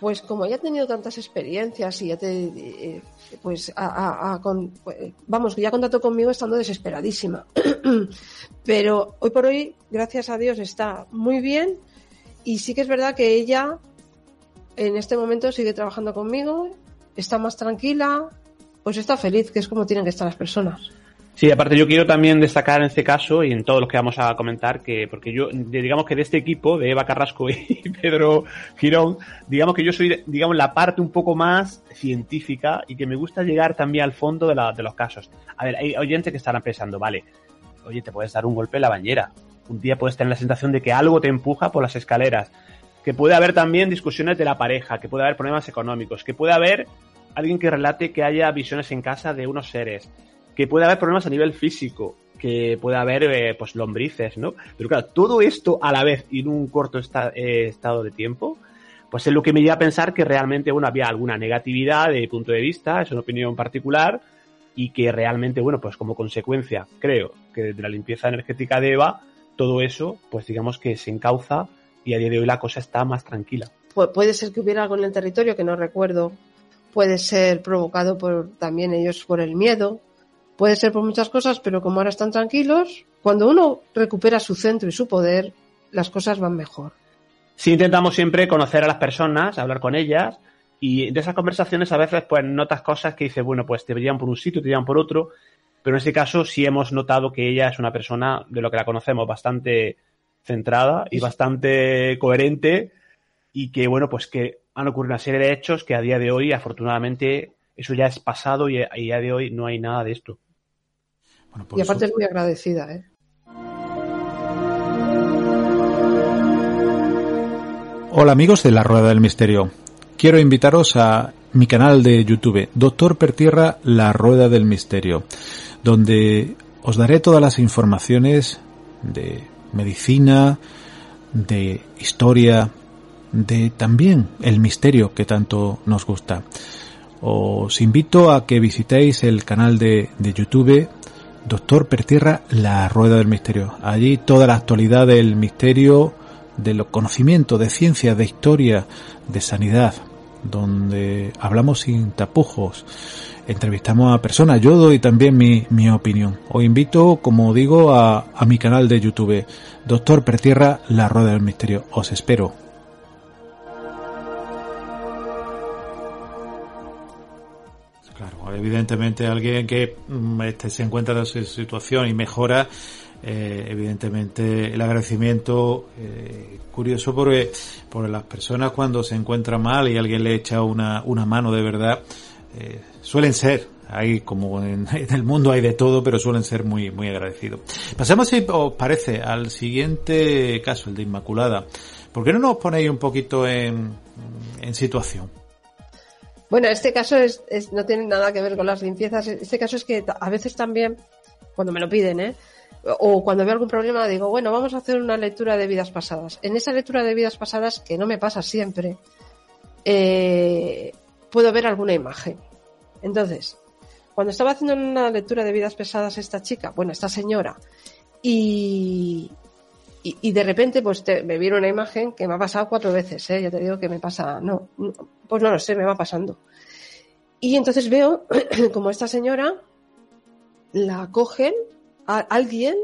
Speaker 4: Pues como ya ha tenido tantas experiencias y ya te, eh, pues, a, a, con, vamos, ya contactó conmigo estando desesperadísima. Pero hoy por hoy, gracias a Dios, está muy bien y sí que es verdad que ella en este momento sigue trabajando conmigo, está más tranquila, pues está feliz, que es como tienen que estar las personas.
Speaker 3: Sí, aparte yo quiero también destacar en este caso y en todos los que vamos a comentar que, porque yo, digamos que de este equipo, de Eva Carrasco y Pedro Girón, digamos que yo soy, digamos, la parte un poco más científica y que me gusta llegar también al fondo de, los casos. A ver, hay oyentes que estarán pensando, vale, oye, te puedes dar un golpe en la bañera. Un día puedes tener la sensación de que algo te empuja por las escaleras. Que puede haber también discusiones de la pareja, que puede haber problemas económicos, que puede haber alguien que relate que haya visiones en casa de unos seres, que puede haber problemas a nivel físico, que puede haber eh, pues lombrices, ¿no? Pero claro, todo esto a la vez y en un corto eh, estado de tiempo, pues es lo que me lleva a pensar que realmente, bueno, había alguna negatividad de punto de vista, es una opinión particular, y que realmente, bueno, pues como consecuencia, creo que desde la limpieza energética de Eva, todo eso, pues digamos que se encauza y a día de hoy la cosa está más tranquila.
Speaker 4: Pu puede ser que hubiera algo en el territorio que no recuerdo, puede ser provocado por también ellos por el miedo, puede ser por muchas cosas, pero como ahora están tranquilos, cuando uno recupera su centro y su poder, las cosas van mejor.
Speaker 3: Sí, intentamos siempre conocer a las personas, hablar con ellas, y de esas conversaciones a veces pues notas cosas que dices, bueno, pues te llevan por un sitio, te llevan por otro, pero en este caso sí hemos notado que ella es una persona, de lo que la conocemos, bastante centrada y bastante coherente, y que, bueno, pues que han ocurrido una serie de hechos que a día de hoy, afortunadamente, eso ya es pasado y a día de hoy no hay nada de esto.
Speaker 4: Bueno, y aparte eso... es muy agradecida, ¿eh?
Speaker 2: Hola amigos de la Rueda del Misterio. Quiero invitaros a mi canal de YouTube, Doctor Pertierra, La Rueda del Misterio, donde os daré todas las informaciones de medicina, de historia, de también el misterio que tanto nos gusta. Os invito a que visitéis el canal de, de YouTube Doctor Pertierra, La Rueda del Misterio. Allí toda la actualidad del misterio, de los conocimientos, de ciencia, de historia, de sanidad, donde hablamos sin tapujos, entrevistamos a personas, yo doy también mi, mi opinión. Os invito, como digo, a, a mi canal de YouTube, Doctor Pertierra, La Rueda del Misterio. Os espero. Evidentemente alguien que este, se encuentra en su situación y mejora, eh, evidentemente el agradecimiento eh, curioso porque por las personas cuando se encuentran mal y alguien le echa una, una mano de verdad eh, suelen ser hay como en, el mundo hay de todo pero suelen ser muy muy agradecidos pasamos si os parece al siguiente caso el de Inmaculada ¿por qué no nos ponéis un poquito en, en situación?
Speaker 4: Bueno, este caso es, no tiene nada que ver con las limpiezas. Este caso es que a veces también, cuando me lo piden, ¿eh? o cuando veo algún problema, digo, bueno, vamos a hacer una lectura de vidas pasadas. En esa lectura de vidas pasadas, que no me pasa siempre, eh, puedo ver alguna imagen. Entonces, cuando estaba haciendo una lectura de vidas pasadas esta chica, bueno, esta señora, y, y, de repente pues me viene una imagen que me ha pasado cuatro veces, ¿eh? ya te digo que me pasa, no, pues no lo sé, me va pasando. Y entonces veo como esta señora la cogen a alguien,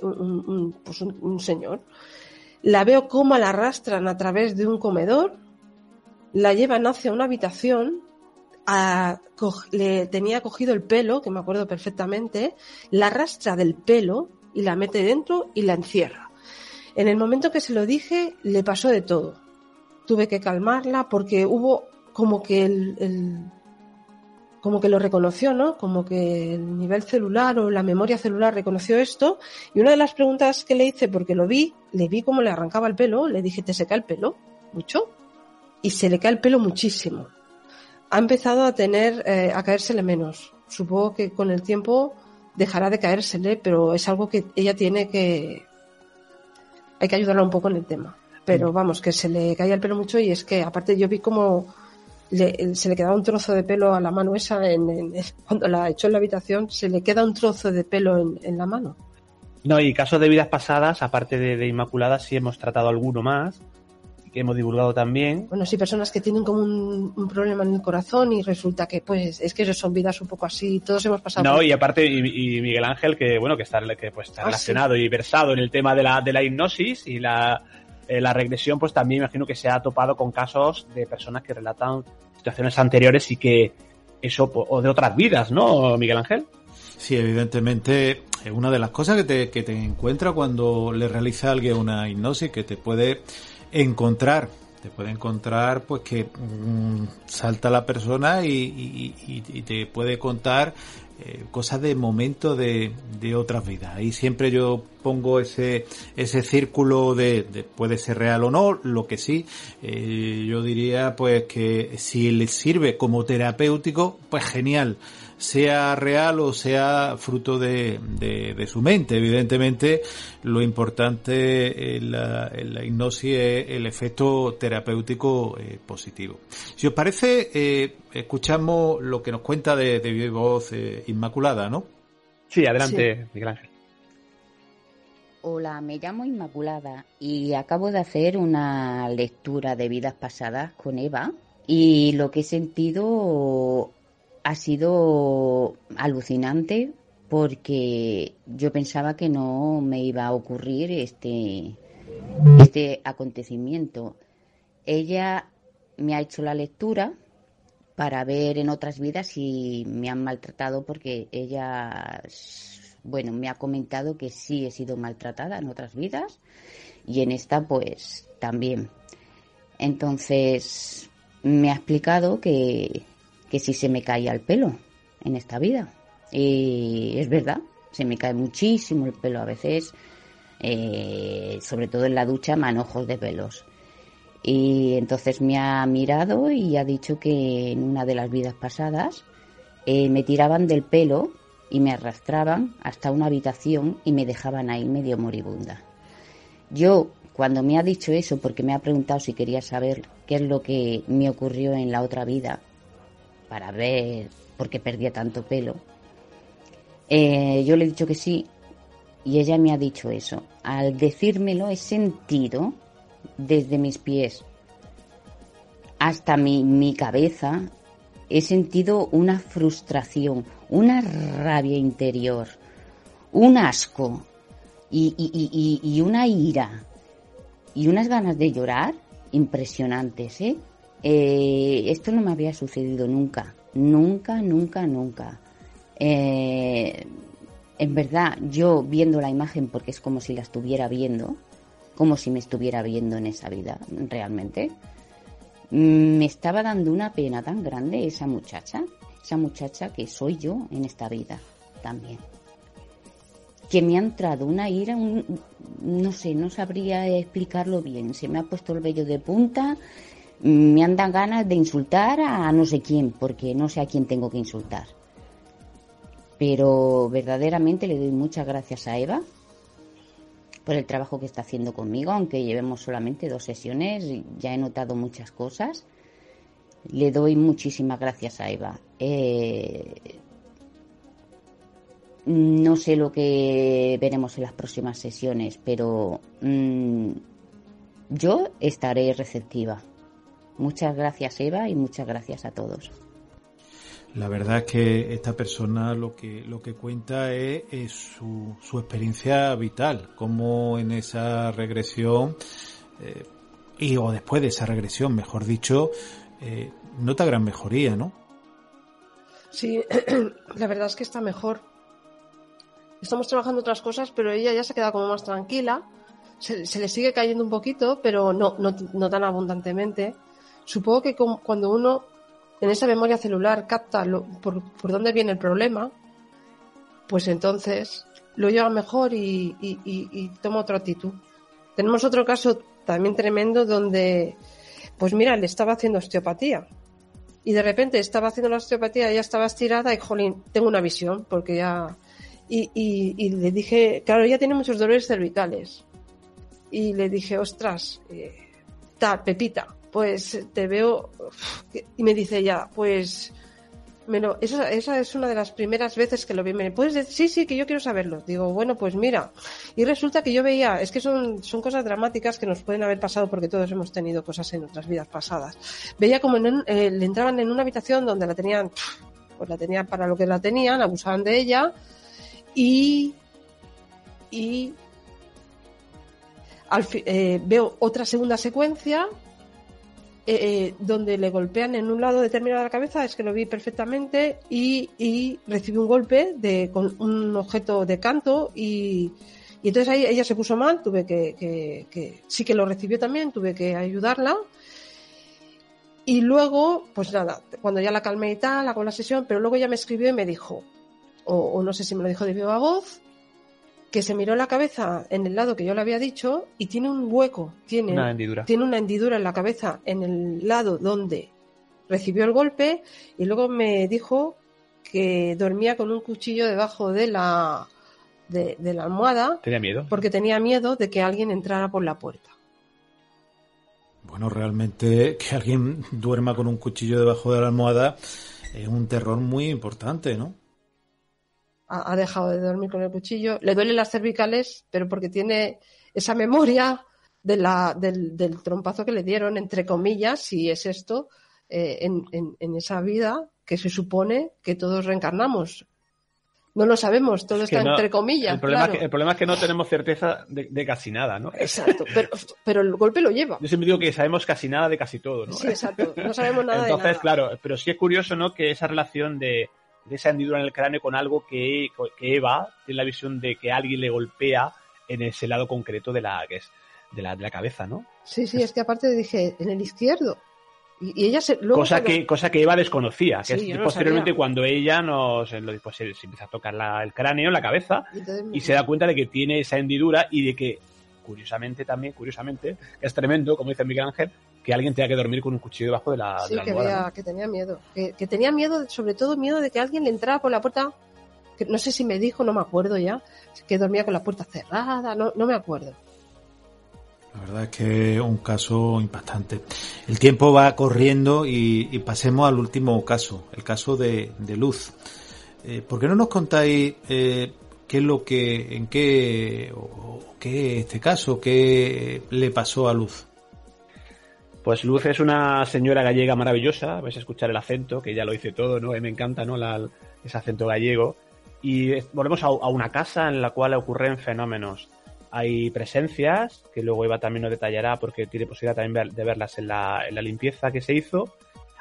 Speaker 4: un, pues un, señor, la veo como la arrastran a través de un comedor, la llevan hacia una habitación, le tenía cogido el pelo, que me acuerdo perfectamente, la arrastra del pelo y la mete dentro y la encierra. En el momento que se lo dije, le pasó de todo. Tuve que calmarla porque hubo como que el, como que lo reconoció, ¿no? Como que el nivel celular o la memoria celular reconoció esto. Y una de las preguntas que le hice, porque lo vi, le vi cómo le arrancaba el pelo, le dije, ¿te seca el pelo? ¿Mucho? Y se le cae el pelo muchísimo. Ha empezado a tener, eh, a caérsele menos. Supongo que con el tiempo dejará de caérsele, pero es algo que ella tiene que, hay que ayudarla un poco en el tema. Pero vamos, que se le caía el pelo mucho y es que aparte yo vi como se le quedaba un trozo de pelo a la mano esa en, cuando la echó en la habitación, se le queda un trozo de pelo en, la mano.
Speaker 3: No, y casos de vidas pasadas, aparte de, de Inmaculada, sí hemos tratado alguno más que hemos divulgado también.
Speaker 4: Bueno, sí, personas que tienen como un, problema en el corazón y resulta que, pues, es que son vidas un poco así, todos hemos pasado.
Speaker 3: No, y aparte, y, Miguel Ángel, que, bueno, que está, que, pues, está ah, relacionado y versado en el tema de la, de la hipnosis y la, eh, la regresión, pues también imagino que se ha topado con casos de personas que relatan situaciones anteriores y que eso, o de otras vidas, ¿no, Miguel Ángel?
Speaker 2: Sí, evidentemente, una de las cosas que te, que te encuentra cuando le realiza a alguien una hipnosis que te puede encontrar. Te puede encontrar pues que mm, salta la persona y, te puede contar eh, cosas de momento de, de otras vidas. Ahí siempre yo pongo ese, ese círculo de, puede ser real o no, lo que sí, eh, yo diría pues que si le sirve como terapéutico, pues genial sea real o sea fruto de, de, su mente. Evidentemente, lo importante en la, hipnosis es el efecto terapéutico eh, positivo. Si os parece, eh, escuchamos lo que nos cuenta de, de voz eh, Inmaculada, ¿no?
Speaker 3: Sí, adelante, Miguel Ángel.
Speaker 6: Hola, me llamo Inmaculada y acabo de hacer una lectura de vidas pasadas con Eva y lo que he sentido ha sido alucinante porque yo pensaba que no me iba a ocurrir este, este acontecimiento. Ella me ha hecho la lectura para ver en otras vidas si me han maltratado porque ella, bueno, me ha comentado que sí he sido maltratada en otras vidas y en esta pues también. Entonces me ha explicado que que si se me caía el pelo en esta vida. Y es verdad, se me cae muchísimo el pelo a veces, eh, sobre todo en la ducha, manojos de pelos. Y entonces me ha mirado y ha dicho que en una de las vidas pasadas eh, me tiraban del pelo y me arrastraban hasta una habitación y me dejaban ahí medio moribunda. Yo, cuando me ha dicho eso, porque me ha preguntado si quería saber qué es lo que me ocurrió en la otra vida, para ver por qué perdía tanto pelo. Eh, yo le he dicho que sí y ella me ha dicho eso. Al decírmelo he sentido desde mis pies hasta mi, mi cabeza, he sentido una frustración, una rabia interior, un asco y, y, y, y una ira y unas ganas de llorar impresionantes, ¿eh? Eh, esto no me había sucedido nunca, nunca, nunca, nunca. Eh, en verdad, yo viendo la imagen, porque es como si la estuviera viendo, como si me estuviera viendo en esa vida, realmente, me estaba dando una pena tan grande esa muchacha, esa muchacha que soy yo en esta vida también. Que me ha entrado una ira, no sé, no sabría explicarlo bien. Se me ha puesto el vello de punta, me andan ganas de insultar a no sé quién, porque no sé a quién tengo que insultar. Pero verdaderamente le doy muchas gracias a Eva por el trabajo que está haciendo conmigo, aunque llevemos solamente dos sesiones, ya he notado muchas cosas. Le doy muchísimas gracias a Eva. Eh, no sé lo que veremos en las próximas sesiones, pero mm, yo estaré receptiva. Muchas gracias Eva y muchas gracias a todos.
Speaker 2: La verdad es que esta persona lo que, lo que cuenta es, su, su, experiencia vital, como en esa regresión, eh, y o después de esa regresión, mejor dicho, eh, nota gran mejoría, ¿no?
Speaker 4: Sí, la verdad es que está mejor. Estamos trabajando otras cosas, pero ella ya se queda como más tranquila. Se, le sigue cayendo un poquito, pero no, no, no tan abundantemente. Supongo que cuando uno en esa memoria celular capta por, por, dónde viene el problema, pues entonces lo lleva mejor y, toma otra actitud. Tenemos otro caso también tremendo donde, pues mira, le estaba haciendo osteopatía. Y de repente estaba haciendo la osteopatía, ya estaba estirada y, jolín, tengo una visión, porque ya... Y, le dije, claro, ella tiene muchos dolores cervicales. Y le dije, ostras, eh, tal, Pepita, pues te veo y me dice ella, pues esa, esa, es una de las primeras veces que lo vi. ¿Me puedes decir? Sí, sí, que yo quiero saberlo. Digo, bueno, pues mira. Y resulta que yo veía, es que son, son cosas dramáticas que nos pueden haber pasado porque todos hemos tenido cosas en otras vidas pasadas. Veía como eh, le entraban en una habitación donde la tenían, pues la tenían para lo que la tenían, abusaban de ella y, y al eh, veo otra segunda secuencia eh, eh, donde le golpean en un lado determinado de la cabeza, es que lo vi perfectamente, y, y recibí un golpe de, con un objeto de canto y, y entonces ahí ella se puso mal, tuve que, que, sí que lo recibió también, tuve que ayudarla. Y luego, pues nada, cuando ya la calmé y tal, hago la sesión, pero luego ella me escribió y me dijo, o, o no sé si me lo dijo de viva voz, que se miró la cabeza en el lado que yo le había dicho y tiene un hueco, tiene
Speaker 3: una hendidura.
Speaker 4: Tiene una hendidura en la cabeza en el lado donde recibió el golpe y luego me dijo que dormía con un cuchillo debajo de la de, la almohada.
Speaker 3: Tenía miedo.
Speaker 4: Porque tenía miedo de que alguien entrara por la puerta.
Speaker 2: Bueno, realmente que alguien duerma con un cuchillo debajo de la almohada es un terror muy importante, ¿no?
Speaker 4: Ha, dejado de dormir con el cuchillo. Le duelen las cervicales, pero porque tiene esa memoria de la, del, trompazo que le dieron, entre comillas, si es esto, eh, en, en, esa vida que se supone que todos reencarnamos. No lo sabemos, todo está entre comillas.
Speaker 3: El problema, es que, el problema, es que, no tenemos certeza de, casi nada, ¿no?
Speaker 4: Exacto, pero, pero, el golpe lo lleva.
Speaker 3: Yo siempre digo que sabemos casi nada de casi todo, ¿no?
Speaker 4: Sí, exacto, no sabemos nada
Speaker 3: Entonces,
Speaker 4: de nada.
Speaker 3: claro, pero sí es curioso, ¿no? Que esa relación de, de esa hendidura en el cráneo con algo que, Eva tiene la visión de que alguien le golpea en ese lado concreto de la, que es, de la, de la cabeza, ¿no?
Speaker 4: Sí, sí, es, que aparte dije, en el izquierdo. Y, ella se,
Speaker 3: cosa, que, cosa que Eva desconocía, que es posteriormente cuando ella nos pues, se, empieza a tocar el cráneo, la cabeza, y, se da cuenta de que tiene esa hendidura y de que, curiosamente también, curiosamente, es tremendo, como dice Miguel Ángel, que alguien tenga que dormir con un cuchillo debajo de la,
Speaker 4: sí,
Speaker 3: de
Speaker 4: que, que tenía miedo. Que, tenía miedo, sobre todo miedo de que alguien le entrara por la puerta, que no sé si me dijo, no me acuerdo ya, que dormía con la puerta cerrada, no, no me acuerdo.
Speaker 2: La verdad es que es un caso impactante. El tiempo va corriendo y, pasemos al último caso, el caso de, Luz. Eh, ¿Por qué no nos contáis eh, qué es lo que, en qué, o, qué este caso, qué le pasó a Luz?
Speaker 3: Pues Luz es una señora gallega maravillosa, vais a escuchar el acento, que ya lo hice todo, ¿no? me encanta, ¿no? ese acento gallego. Y volvemos a, una casa en la cual ocurren fenómenos. Hay presencias, que luego Eva también nos detallará porque tiene posibilidad también de verlas en la, limpieza que se hizo.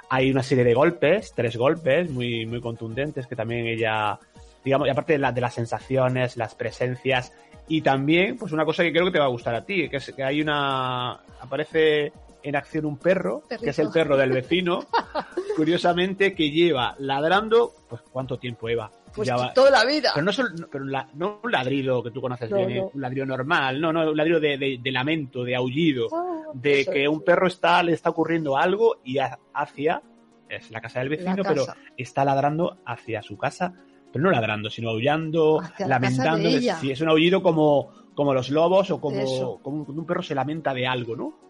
Speaker 3: Hay una serie de golpes, tres golpes muy, muy contundentes que también ella digamos, y aparte de, la, de las sensaciones, las presencias, y también, pues una cosa que creo que te va a gustar a ti, que es que hay una, aparece en acción un perro, que es el perro del vecino, curiosamente, que lleva ladrando, pues ¿cuánto tiempo lleva?
Speaker 4: Pues toda la vida.
Speaker 3: Pero no, solo- no- pero la- no un ladrido que tú conoces
Speaker 4: No,
Speaker 3: bien, ¿eh?
Speaker 4: no.
Speaker 3: un ladrido normal, no, no, un ladrido de, de- de lamento, de aullido,
Speaker 4: Ah,
Speaker 3: de
Speaker 4: eso
Speaker 3: que un perro está, le está ocurriendo algo y ha- hacia, es la casa del vecino, pero está ladrando hacia su casa, pero no ladrando, sino aullando,
Speaker 4: Hacia la casa de
Speaker 3: lamentando. Sí, es un aullido como, como los lobos o como, como un, un perro se lamenta de algo, ¿no?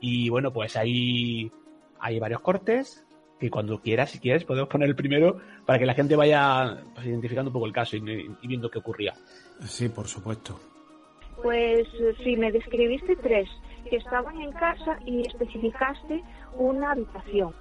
Speaker 3: Y bueno, pues ahí hay varios cortes que cuando quieras, si quieres, podemos poner el primero para que la gente vaya pues, identificando un poco el caso y, y viendo qué ocurría.
Speaker 2: Sí, por supuesto.
Speaker 7: Pues eh, sí, me describiste tres que estaban en casa y especificaste una habitación.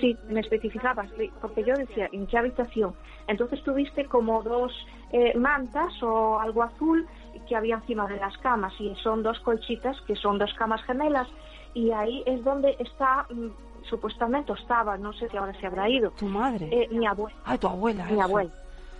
Speaker 7: Sí, me especificabas, de- porque yo decía, ¿en qué habitación? Entonces tuviste como dos eh, mantas o algo azul que había encima de las camas y son dos colchitas que son dos camas gemelas y ahí es donde está, mm, supuestamente estaba, no sé si ahora se habrá ido,
Speaker 8: Tu madre.
Speaker 7: eh, mi abuela.
Speaker 8: Ay, tu abuela.
Speaker 7: Mi
Speaker 8: eso.
Speaker 7: abuela.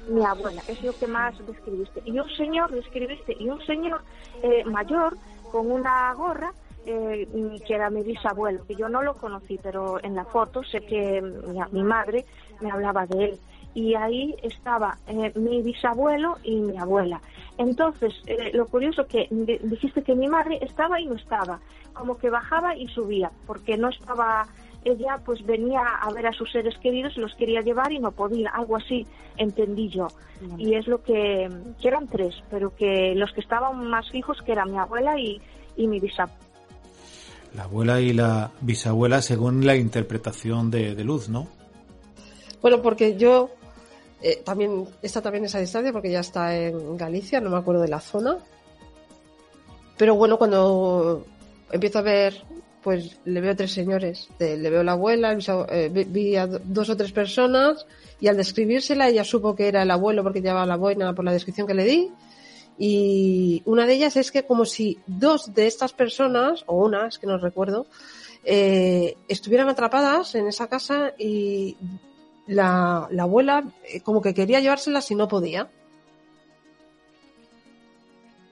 Speaker 7: Mi abuela, es lo que más describiste. Y un señor, describiste, y un señor eh, mayor con una gorra eh, que era mi bisabuelo, que yo no lo conocí, pero en la foto sé que mm, mi, mi madre me hablaba de él. Y ahí estaba eh, mi bisabuelo y mi abuela. Entonces, eh, lo curioso que di- dijiste que mi madre estaba y no estaba, como que bajaba y subía, porque no estaba ella pues venía a ver a sus seres queridos y los quería llevar y no podía, algo así entendí yo. Y es lo que, que eran tres, pero que los que estaban más fijos que eran mi abuela y, y mi bisabuela.
Speaker 2: La abuela y la bisabuela según la interpretación de, de Luz, ¿no?
Speaker 4: Bueno, porque yo eh, también está también esa distancia porque ya está en Galicia, no me acuerdo de la zona. Pero bueno, cuando empiezo a ver, pues le veo tres señores. De- le veo la abuela, eh, vi, a do- dos o tres personas y al describírsela ella supo que era el abuelo porque llevaba la boina por la descripción que le di. Y una de ellas es que como si dos de estas personas, o una, es que no recuerdo, eh, estuvieran atrapadas en esa casa y la, la abuela eh, como que quería llevárselas y no podía.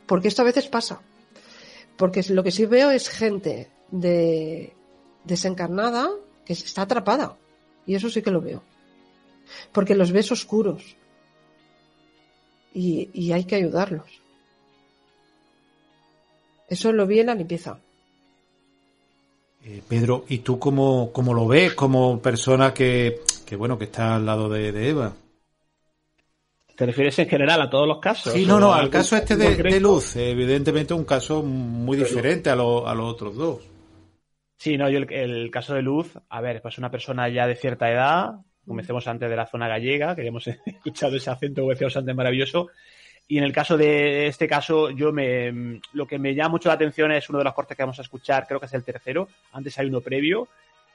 Speaker 4: Porque esto a veces pasa. Porque lo que sí veo es gente de desencarnada que está atrapada. Y eso sí que lo veo. Porque los ves oscuros. Y, y hay que ayudarlos. Eso lo vi en la limpieza.
Speaker 2: Eh, Pedro, ¿y tú cómo, cómo lo ves como persona que, que bueno, que está al lado de, de Eva?
Speaker 3: ¿Te refieres en general a todos los casos?
Speaker 2: Sí, no,
Speaker 3: ¿O
Speaker 2: no, al caso este de, Luz, evidentemente un caso muy diferente a, lo- a los otros dos.
Speaker 3: Sí, no, yo el, el caso de Luz, a ver, pues una persona ya de cierta edad, comencemos antes de la zona gallega, que hemos escuchado ese acento que decíamos antes maravilloso, y en el caso de este caso, yo me, lo que me llama mucho la atención es uno de los cortes que vamos a escuchar, creo que es el tercero, antes hay uno previo,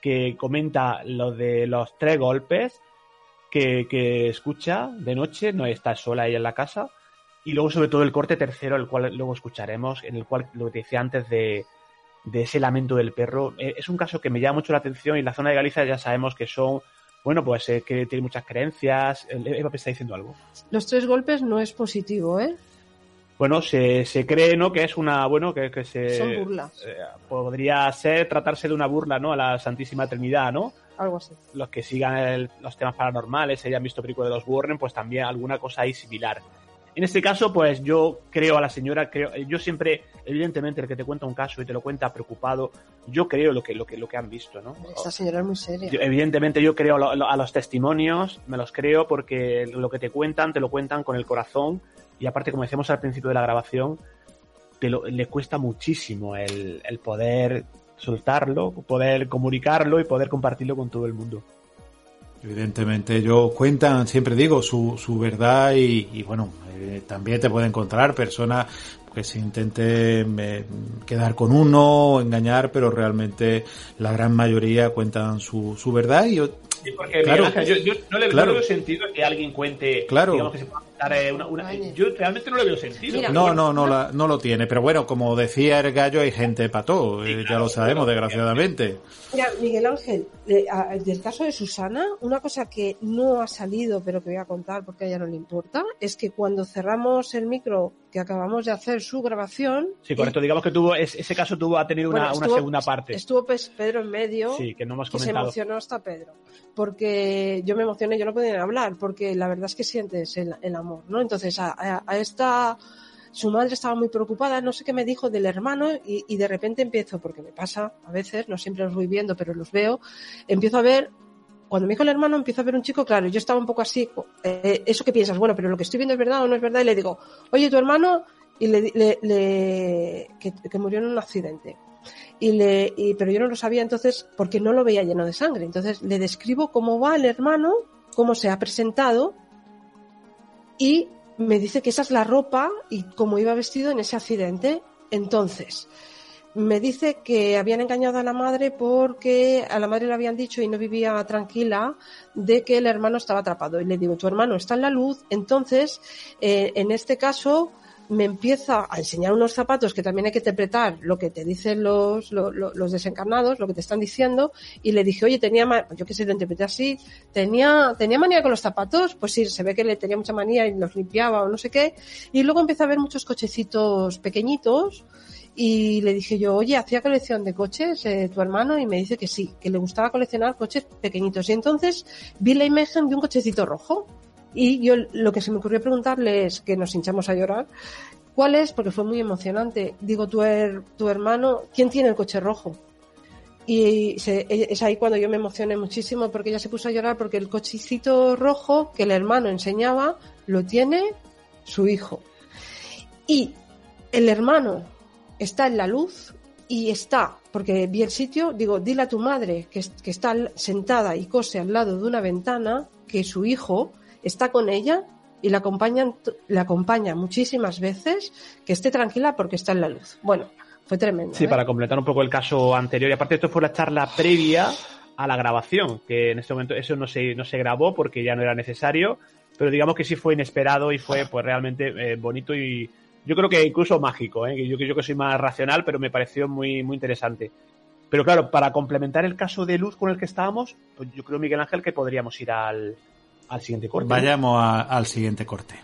Speaker 3: que comenta lo de los tres golpes que, que escucha de noche, no está sola ella en la casa, y luego sobre todo el corte tercero, el cual luego escucharemos, en el cual lo que decía antes de, de ese lamento del perro. Eh, es un caso que me llama mucho la atención y en la zona de Galicia ya sabemos que son, bueno, pues eh, que tiene muchas creencias. Eh, Eva está diciendo algo.
Speaker 4: Los tres golpes no es positivo, ¿eh?
Speaker 3: Bueno, se, se cree, ¿no? Que es una, bueno, que, que se...
Speaker 4: Son burlas.
Speaker 3: eh, podría ser, tratarse de una burla, ¿no? A la Santísima Trinidad, ¿no?
Speaker 4: Algo así.
Speaker 3: Los que sigan el- los temas paranormales, hayan visto películas de los Warren, pues también alguna cosa ahí similar. En este caso, pues yo creo a la señora, creo, yo siempre, evidentemente, el que te cuenta un caso y te lo cuenta preocupado, yo creo lo que, lo que, lo que han visto, ¿no?
Speaker 4: Esta señora es muy seria.
Speaker 3: Yo- evidentemente yo creo lo- lo- a los testimonios, me los creo porque lo que te cuentan, te lo cuentan con el corazón y aparte, como decíamos al principio de la grabación, te lo- le cuesta muchísimo el, el poder soltarlo, poder comunicarlo y poder compartirlo con todo el mundo.
Speaker 2: Evidentemente, ellos cuentan, siempre digo, su, su verdad y, bueno, eh, también te puede encontrar personas que se intenten eh, quedar con uno, engañar, pero realmente la gran mayoría cuentan su, su verdad y yo-
Speaker 3: Sí, porque
Speaker 2: Claro.
Speaker 3: Yo, yo no le
Speaker 2: Claro.
Speaker 3: no veo sentido que alguien cuente,
Speaker 2: Claro.
Speaker 3: digamos que se pueda contar pasar eh, una, una- Yo realmente no le veo sentido.
Speaker 4: Mira,
Speaker 2: No,
Speaker 3: bueno.
Speaker 2: no, no, la- no lo tiene. Pero bueno, como decía el gallo, hay gente para todo. eh, ya lo sabemos, desgraciadamente.
Speaker 4: Mira, Miguel Ángel, eh, a- del caso de Susana, una cosa que no ha salido, pero que voy a contar porque a ella no le importa, es que cuando cerramos el micro que acabamos de hacer su grabación.
Speaker 3: Sí, correcto. Digamos que tuvo es- ese caso tuvo ha tenido una,
Speaker 4: Bueno,
Speaker 3: una
Speaker 4: estuvo-
Speaker 3: segunda parte.
Speaker 4: Estuvo pues, Pedro en medio.
Speaker 3: Sí, que no hemos
Speaker 4: que se
Speaker 3: comentado.
Speaker 4: emocionó hasta Pedro. Porque yo me emocioné, yo no podía hablar, porque la verdad es que sientes el, amor, ¿no? Entonces, a, a- esta. Su madre estaba muy preocupada, no sé qué me dijo del hermano, y, de repente empiezo, porque me pasa a veces, no siempre los voy viendo, pero los veo, empiezo a ver. Cuando me dijo el hermano, empiezo a ver un chico, claro, yo estaba un poco así, eh, eso que piensas, bueno, pero lo que estoy viendo es verdad o no es verdad, y le digo, oye, tu hermano, y le, le- le- que murió en un accidente y le y- pero yo no lo sabía entonces porque no lo veía lleno de sangre entonces le describo cómo va el hermano cómo se ha presentado y me dice que esa es la ropa y cómo iba vestido en ese accidente entonces me dice que habían engañado a la madre porque a la madre le habían dicho y no vivía tranquila de que el hermano estaba atrapado. Y le digo, tu hermano está en la luz. Entonces, eh, en este caso, me empieza a enseñar unos zapatos que también hay que interpretar lo que te dicen los, lo- lo- los desencarnados, lo que te están diciendo. Y le dije, oye, tenía, yo qué sé, lo interpreté así, tenía, tenía manía con los zapatos. Pues sí, se ve que le tenía mucha manía y los limpiaba o no sé qué. Y luego empieza a ver muchos cochecitos pequeñitos y le dije yo, oye, ¿hacía colección de coches eh, tu hermano? Y me dice que sí, que le gustaba coleccionar coches pequeñitos. Y entonces vi la imagen de un cochecito rojo. Y yo lo que se me ocurrió preguntarle es, que nos hinchamos a llorar, ¿cuál es? Porque fue muy emocionante. Digo, tu, tu hermano, ¿quién tiene el coche rojo? Y se- es ahí cuando yo me emocioné muchísimo porque ella se puso a llorar porque el cochecito rojo que el hermano enseñaba lo tiene su hijo. Y el hermano está en la luz y está, porque vi el sitio, digo, dile a tu madre que, es- que está sentada y cose al lado de una ventana que su hijo está con ella y la acompañan, la acompaña muchísimas veces, que esté tranquila porque está en la luz. Bueno, fue tremendo.
Speaker 3: Sí,
Speaker 4: ¿eh?
Speaker 3: para completar un poco el caso anterior. Y aparte, esto fue la charla previa a la grabación, que en este momento eso no se, no se grabó porque ya no era necesario, pero digamos que sí fue inesperado y fue pues realmente eh, bonito y yo creo que incluso mágico. ¿eh? Yo, que yo que soy más racional, pero me pareció muy, muy interesante. Pero claro, para complementar el caso de Luz con el que estábamos, pues yo creo, Miguel Ángel, que podríamos ir al, al siguiente corte.
Speaker 2: Vayamos a- al siguiente corte.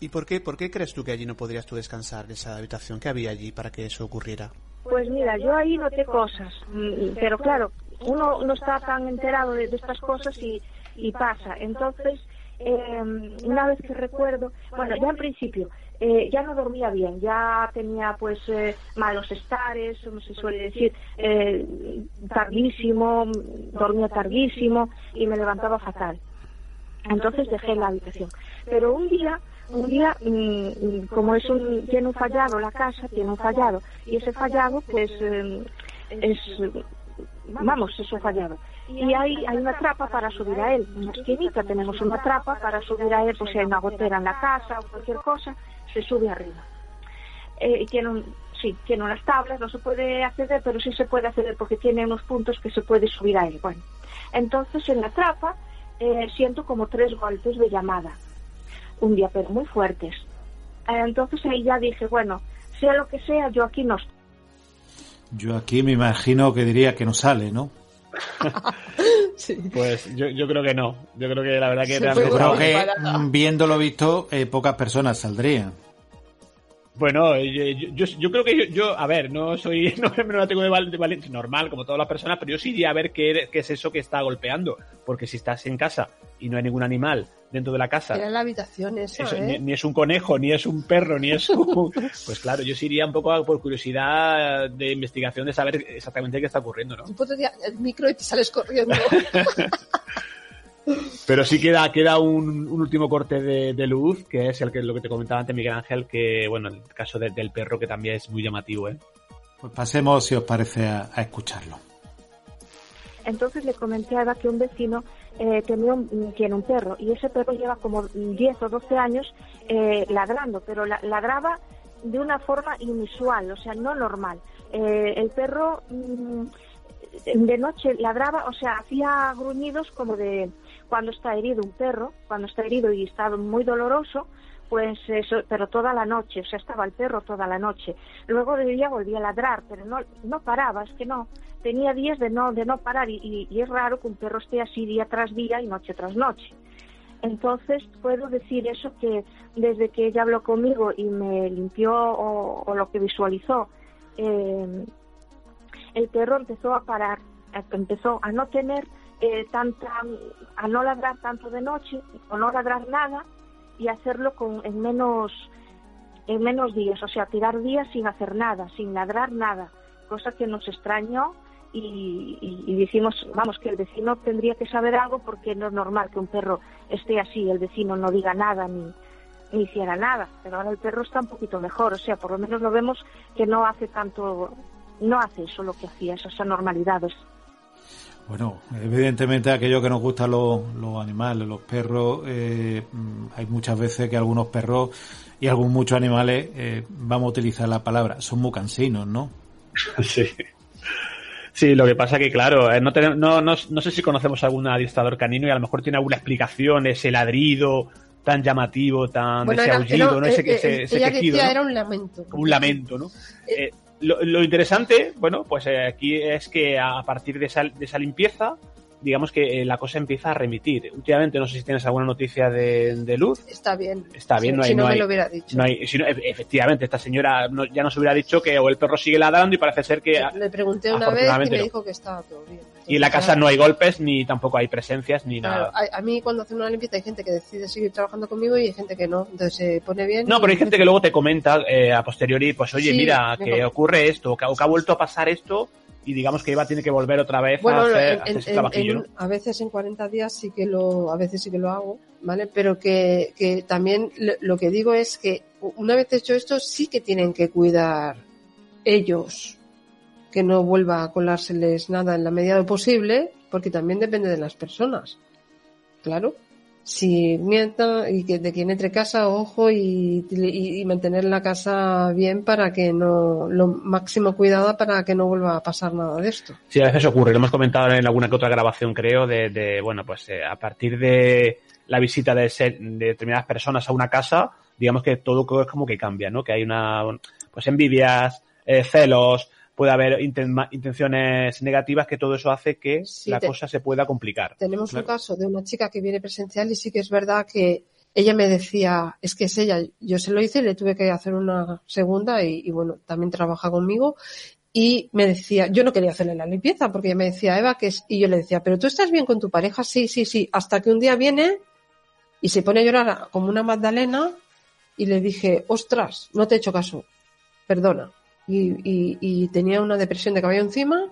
Speaker 8: ¿Y por qué, por qué crees tú que allí no podrías tú descansar en esa habitación? ¿Qué había allí para que eso ocurriera?
Speaker 7: Pues mira, yo ahí noté cosas, mm, pero claro, uno no está tan enterado de, de estas cosas y, y pasa. Entonces, eh, una vez que recuerdo, bueno, ya en principio, eh, ya no dormía bien, ya tenía pues eh, malos estares, como se suele decir, eh, tardísimo, dormía tardísimo y me levantaba fatal. Entonces dejé la habitación. Pero un día, un día, mm, mm, como es un, tiene un fallado la casa, tiene un fallado, y ese fallado, pues, eh, es, vamos, es un fallado. Y hay, hay una trapa para subir a él, una esquinita, tenemos una trapa para subir a él, pues si hay una gotera en la casa o cualquier cosa, se sube arriba. Eh, y tiene sí, tiene unas tablas, no se puede acceder, pero sí se puede acceder porque tiene unos puntos que se puede subir a él. Bueno, entonces en la trapa eh, siento como tres golpes de llamada, un día pero muy fuertes. Eh, entonces ahí ya dije, bueno, sea lo que sea, yo aquí no estoy.
Speaker 2: Yo aquí me imagino que diría que no sale, ¿no?
Speaker 3: Pues yo, yo creo que no. Yo creo que la verdad que realmente-
Speaker 2: Yo creo que viéndolo visto, eh, pocas personas saldrían.
Speaker 3: Bueno, yo, yo, yo- creo que yo, yo, a ver, no soy, no me la tengo de, val- de valiente, normal, como todas las personas, pero yo sí iría a ver qué, qué es eso que está golpeando. Porque si estás en casa y no hay ningún animal dentro de la casa,
Speaker 4: Era la habitación
Speaker 3: eso,
Speaker 4: ¿eh?
Speaker 3: ni, ni es un conejo, ni es un perro, ni es un... Pues claro, yo sí iría un poco por curiosidad de investigación de saber exactamente qué está ocurriendo, ¿no?
Speaker 4: Tú pones el micro y te sales corriendo.
Speaker 3: Pero sí queda, queda un, un último corte de, de luz, que es el que lo que te comentaba antes Miguel Ángel, que bueno, el caso de- del perro que también es muy llamativo, ¿eh?
Speaker 2: Pues pasemos, si os parece, a, a escucharlo.
Speaker 7: Entonces le comenté a Eva que un vecino eh, tenía un, tiene un perro y ese perro lleva como 10 o 12 años eh, ladrando, pero la- ladraba de una forma inusual, o sea, no normal. Eh, el perro mm, de noche ladraba, o sea, hacía gruñidos como de cuando está herido un perro, cuando está herido y está muy doloroso, pues eso, pero toda la noche, o sea, estaba el perro toda la noche. Luego de día volvía a ladrar, pero no, no paraba, es que no, tenía días de no, de no parar y, es raro que un perro esté así día tras día y noche tras noche. Entonces puedo decir eso que desde que ella habló conmigo y me limpió o, lo que visualizó, eh, el perro empezó a parar, empezó a no tener eh, tanta, a no ladrar tanto de noche o no ladrar nada y hacerlo con, en menos en menos días, o sea, tirar días sin hacer nada, sin ladrar nada, cosa que nos extrañó y, y, decimos, vamos, que el vecino tendría que saber algo porque no es normal que un perro esté así, el vecino no diga nada ni, ni hiciera nada, pero ahora el perro está un poquito mejor, o sea, por lo menos lo vemos que no hace tanto, no hace eso lo que hacía, esas anormalidades.
Speaker 2: Bueno, evidentemente aquello que nos gusta los, los animales, los perros, eh, hay muchas veces que algunos perros y algunos muchos animales, eh, vamos a utilizar la palabra, son muy cansinos, ¿no?
Speaker 3: Sí. Sí, lo que pasa que, claro, eh, no, no, no, no, sé si conocemos algún adiestrador canino y a lo mejor tiene alguna explicación, ese ladrido tan llamativo, tan ese aullido, ¿no? Ese, ese, ese
Speaker 4: quejido, era un lamento.
Speaker 3: Un lamento, ¿no? Eh, lo, interesante, bueno, pues eh, aquí es que a partir de de esa limpieza, digamos que eh, la cosa empieza a remitir. Últimamente, no sé si tienes alguna noticia de, luz.
Speaker 4: Está bien.
Speaker 3: Está bien, no hay.
Speaker 4: Si no,
Speaker 3: me
Speaker 4: lo hubiera dicho.
Speaker 3: No hay, si efectivamente, esta señora ya nos hubiera dicho que o el perro sigue ladrando y parece ser que.
Speaker 4: Le pregunté una vez y me dijo que estaba todo bien.
Speaker 3: y en la casa no hay golpes, ni tampoco hay presencias, ni nada.
Speaker 4: A, mí, cuando hacen una limpieza, hay gente que decide seguir trabajando conmigo y hay gente que no. Entonces se pone bien.
Speaker 3: No, pero hay gente que luego te comenta eh, a posteriori, pues oye, mira, que ocurre esto, que, que ha vuelto a pasar esto y digamos que Eva tiene que volver otra vez a hacer,
Speaker 4: en, a veces en 40 días sí que lo, a veces sí que lo hago, ¿vale? Pero que, que también lo que digo es que una vez hecho esto sí que tienen que cuidar ellos que no vuelva a colárseles nada en la medida de lo posible, porque también depende de las personas. Claro si mienta y que de quien entre casa, ojo, y, mantener la casa bien para que no, lo máximo cuidado para que no vuelva a pasar nada de esto.
Speaker 3: Sí, a veces ocurre, lo hemos comentado en alguna que otra grabación, creo, de, bueno, pues eh, a partir de la visita de, de determinadas personas a una casa, digamos que todo es como que cambia, ¿no? Que hay una, pues envidias, eh, celos, puede haber intenciones negativas que todo eso hace que la cosa se pueda complicar.
Speaker 4: Tenemos un caso de una chica que viene presencial y sí que es verdad que ella me decía, es que es ella, yo se lo hice y le tuve que hacer una segunda y, bueno, también trabaja conmigo y me decía, yo no quería hacerle la limpieza porque ella me decía, Eva, que es, y yo le decía, pero tú estás bien con tu pareja, sí, sí, sí, hasta que un día viene y se pone a llorar como una Magdalena y le dije, ostras, no te he hecho caso, perdona y, tenía una depresión de caballo encima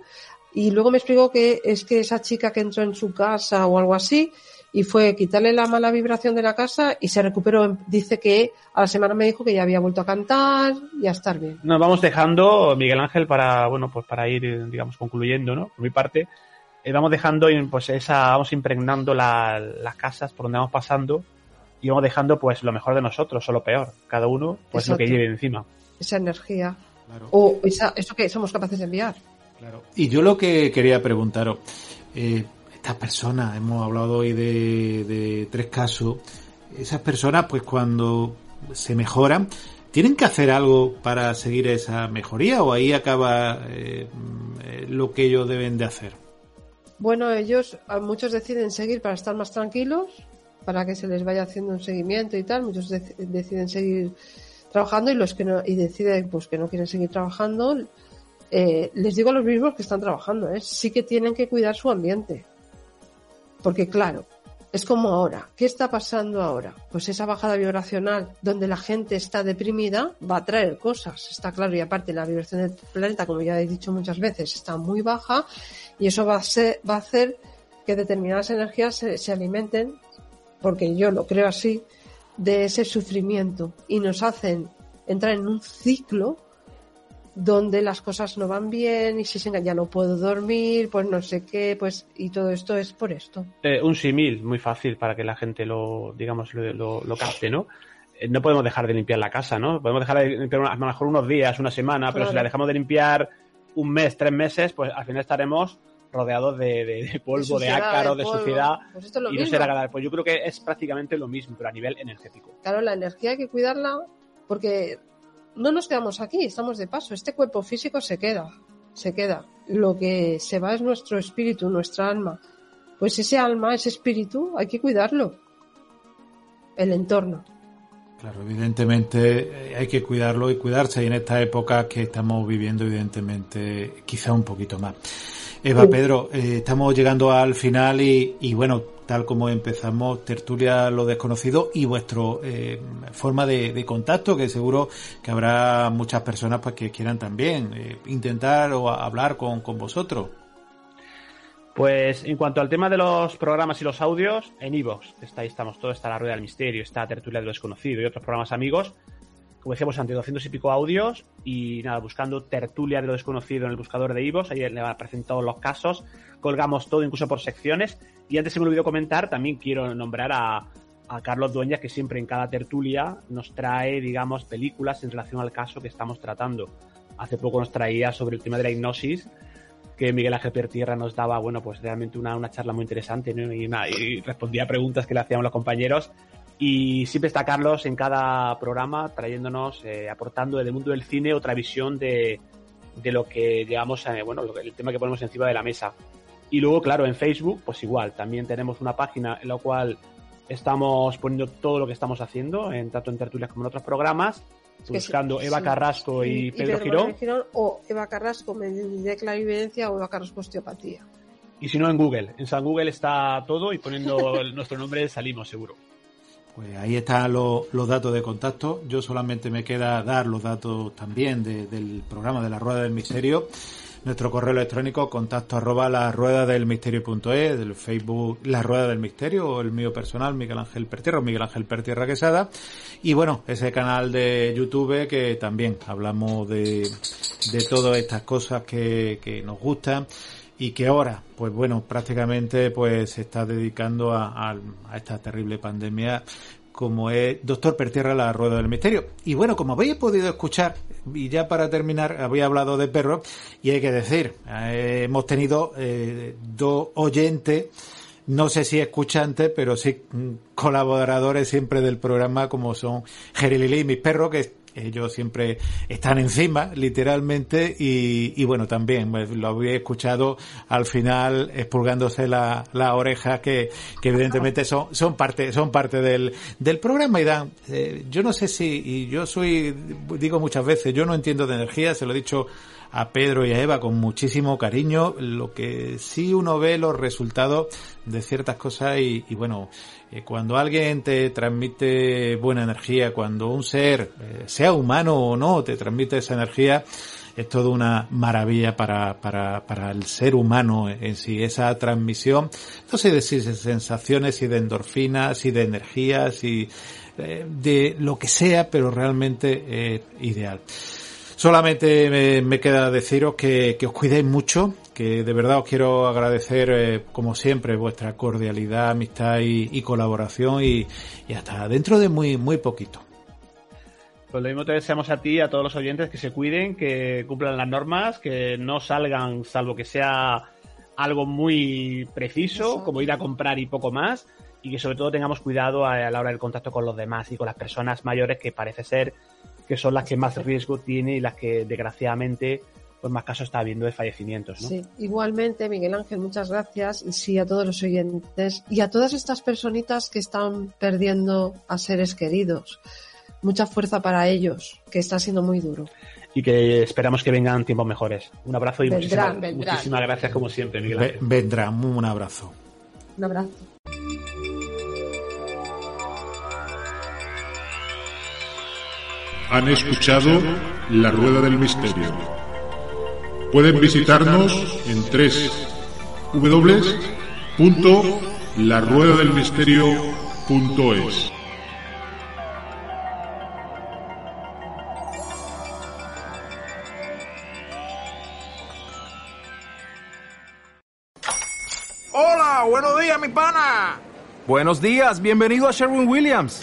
Speaker 4: y luego me explicó que es que esa chica que entró en su casa o algo así y fue quitarle la mala vibración de la casa y se recuperó. Dice que a la semana me dijo que ya había vuelto a cantar y a estar bien.
Speaker 3: Nos vamos dejando, Miguel Ángel, para, bueno, pues para ir, digamos, concluyendo, ¿no? Por mi parte, eh, vamos dejando, pues esa, vamos impregnando las casas por donde vamos pasando y vamos dejando, pues, lo mejor de nosotros o lo peor. Cada uno, pues, lo que lleve encima.
Speaker 4: Esa energía. O eso que somos capaces de enviar.
Speaker 2: Y yo lo que quería preguntaros, eh, estas personas, hemos hablado hoy de, tres casos, esas personas pues cuando se mejoran, ¿tienen que hacer algo para seguir esa mejoría o ahí acaba eh, lo que ellos deben de hacer?
Speaker 4: Bueno, ellos, muchos deciden seguir para estar más tranquilos, para que se les vaya haciendo un seguimiento y tal, muchos deciden seguir trabajando y los que no y deciden pues que no quieren seguir trabajando eh, les digo a los mismos que están trabajando ¿eh? sí que tienen que cuidar su ambiente. Porque claro es como ahora. Qué está pasando ahora pues esa bajada vibracional donde la gente está deprimida va a traer cosas. Está claro y aparte la vibración del planeta como ya he dicho muchas veces está muy baja y eso va a ser va a hacer que determinadas energías se, se alimenten porque yo lo creo así de ese sufrimiento y nos hacen entrar en un ciclo donde las cosas no van bien y si ya no puedo dormir, pues no sé qué, pues y todo esto es por esto.
Speaker 3: Eh, un símil muy fácil para que la gente lo, digamos, lo, lo, capte, ¿no? Eh, no podemos dejar de limpiar la casa, ¿no? Podemos dejar de limpiar a lo mejor unos días, una semana, pero si la dejamos de limpiar un mes, tres meses, pues al final estaremos rodeados de, de- de polvo, de,
Speaker 4: de
Speaker 3: de
Speaker 4: polvo.
Speaker 3: suciedad
Speaker 4: Pues esto es lo
Speaker 3: y no
Speaker 4: mismo.
Speaker 3: ser agradable. Pues yo creo que es prácticamente lo mismo, pero a nivel energético.
Speaker 4: Claro, la energía hay que cuidarla porque no nos quedamos aquí, estamos de paso. Este cuerpo físico se queda, se queda. Lo que se va es nuestro espíritu, nuestra alma. Pues ese alma, ese espíritu, hay que cuidarlo. El entorno.
Speaker 2: Claro, evidentemente eh, hay que cuidarlo y cuidarse y en esta época que estamos viviendo, evidentemente, quizá un poquito más. Eva. Pedro, eh, estamos llegando al final y, y bueno, tal como empezamos, tertulia lo desconocido y vuestro eh, forma de, de contacto, que seguro que habrá muchas personas pues, que quieran también eh, intentar o hablar con, con vosotros.
Speaker 3: Pues en cuanto al tema de los programas y los audios, en iVoox, está ahí estamos todos, está la Rueda del Misterio, está Tertulia de lo Desconocido y otros programas amigos. Como decíamos antes, 200 y pico audios y nada, buscando Tertulia de lo Desconocido en el buscador de iVoox, ahí le aparecen todos los casos, colgamos todo incluso por secciones. Y antes se me olvidó comentar, también quiero nombrar a, a Carlos Dueñas, que siempre en cada tertulia nos trae, digamos, películas en relación al caso que estamos tratando. Hace poco nos traía sobre el tema de la hipnosis, que Miguel Ángel Pertierra nos daba, bueno, pues realmente una, una charla muy interesante, ¿no? Y, una- y respondía a preguntas que le hacíamos los compañeros. Y siempre está Carlos en cada programa trayéndonos, eh, aportando desde el mundo del cine otra visión de, de lo que llevamos, eh, bueno, lo que- el tema que ponemos encima de la mesa. Y luego, claro, en Facebook, pues igual, también tenemos una página en la cual estamos poniendo todo lo que estamos haciendo, en tanto en tertulias como en otros programas, buscando
Speaker 4: sí,
Speaker 3: Eva
Speaker 4: sí.
Speaker 3: Carrasco y, Pedro
Speaker 4: Girón.
Speaker 3: Girón.
Speaker 4: O Eva Carrasco, de clarividencia o Eva Carrasco osteopatía.
Speaker 3: Y si no, en Google. En San Google está todo y poniendo nuestro nombre salimos, seguro.
Speaker 2: Pues ahí están los, datos de contacto. Yo solamente me queda dar los datos también de- del programa de la Rueda del Misterio. Nuestro correo electrónico, contacto arroba la rueda del misterio.es, del Facebook La Rueda del Misterio, o el mío personal, Miguel Ángel Pertierra, o Miguel Ángel Pertierra Quesada. Y bueno, ese canal de YouTube que también hablamos de, de todas estas cosas que, que nos gustan y que ahora, pues bueno, prácticamente pues se está dedicando a, a- a esta terrible pandemia como es Doctor Pertierra, la Rueda del Misterio. Y bueno, como habéis podido escuchar, y ya para terminar, había hablado de perros, y hay que decir, eh, hemos tenido eh, dos oyentes, no sé si escuchantes, pero sí mm, colaboradores siempre del programa, como son Jerry y mis perros, que ellos siempre están encima, literalmente, y, bueno, también pues, lo había escuchado al final expulgándose la, la oreja, que, que evidentemente son, son parte, son parte del, programa. Y dan, eh, yo no sé si, y yo soy, digo muchas veces, yo no entiendo de energía, se lo he dicho a Pedro y a Eva con muchísimo cariño, lo que sí uno ve los resultados de ciertas cosas y bueno, eh, cuando alguien te transmite buena energía, cuando un ser, eh, sea humano o no, te transmite esa energía, es toda una maravilla para, para, para el ser humano en sí, esa transmisión, decir de sensaciones y de endorfinas y de energías y eh, de lo que sea, pero realmente es ideal. Solamente me, me queda deciros que, que os cuidéis mucho, que de verdad os quiero agradecer, eh, como siempre, vuestra cordialidad, amistad y, y colaboración y, y hasta dentro de muy, muy poquito.
Speaker 3: Pues lo mismo te deseamos a ti y a todos los oyentes que se cuiden, que cumplan las normas, que no salgan salvo que sea algo muy preciso, como ir a comprar y poco más, y que sobre todo tengamos cuidado a, a la hora del contacto con los demás y con las personas mayores que parece ser que son las que más riesgo tienen y las que desgraciadamente pues más casos está habiendo de fallecimientos, ¿no?
Speaker 4: Sí, igualmente, Miguel Ángel, muchas gracias. Y sí, a todos los oyentes y a todas estas personitas que están perdiendo a seres queridos. Mucha fuerza para ellos, que está siendo muy duro.
Speaker 3: Y que esperamos que vengan tiempos mejores. Un abrazo y
Speaker 4: Vendrán,
Speaker 3: muchísimas,
Speaker 4: vendrán.
Speaker 3: muchísimas gracias como siempre, Miguel Ángel.
Speaker 2: vendrá, un abrazo.
Speaker 4: Un abrazo.
Speaker 9: Han escuchado La Rueda del Misterio. Pueden visitarnos en www.laruedadelmisterio.es.
Speaker 10: Hola, buenos días, mi pana.
Speaker 11: Buenos días, bienvenido a Sherwin Williams.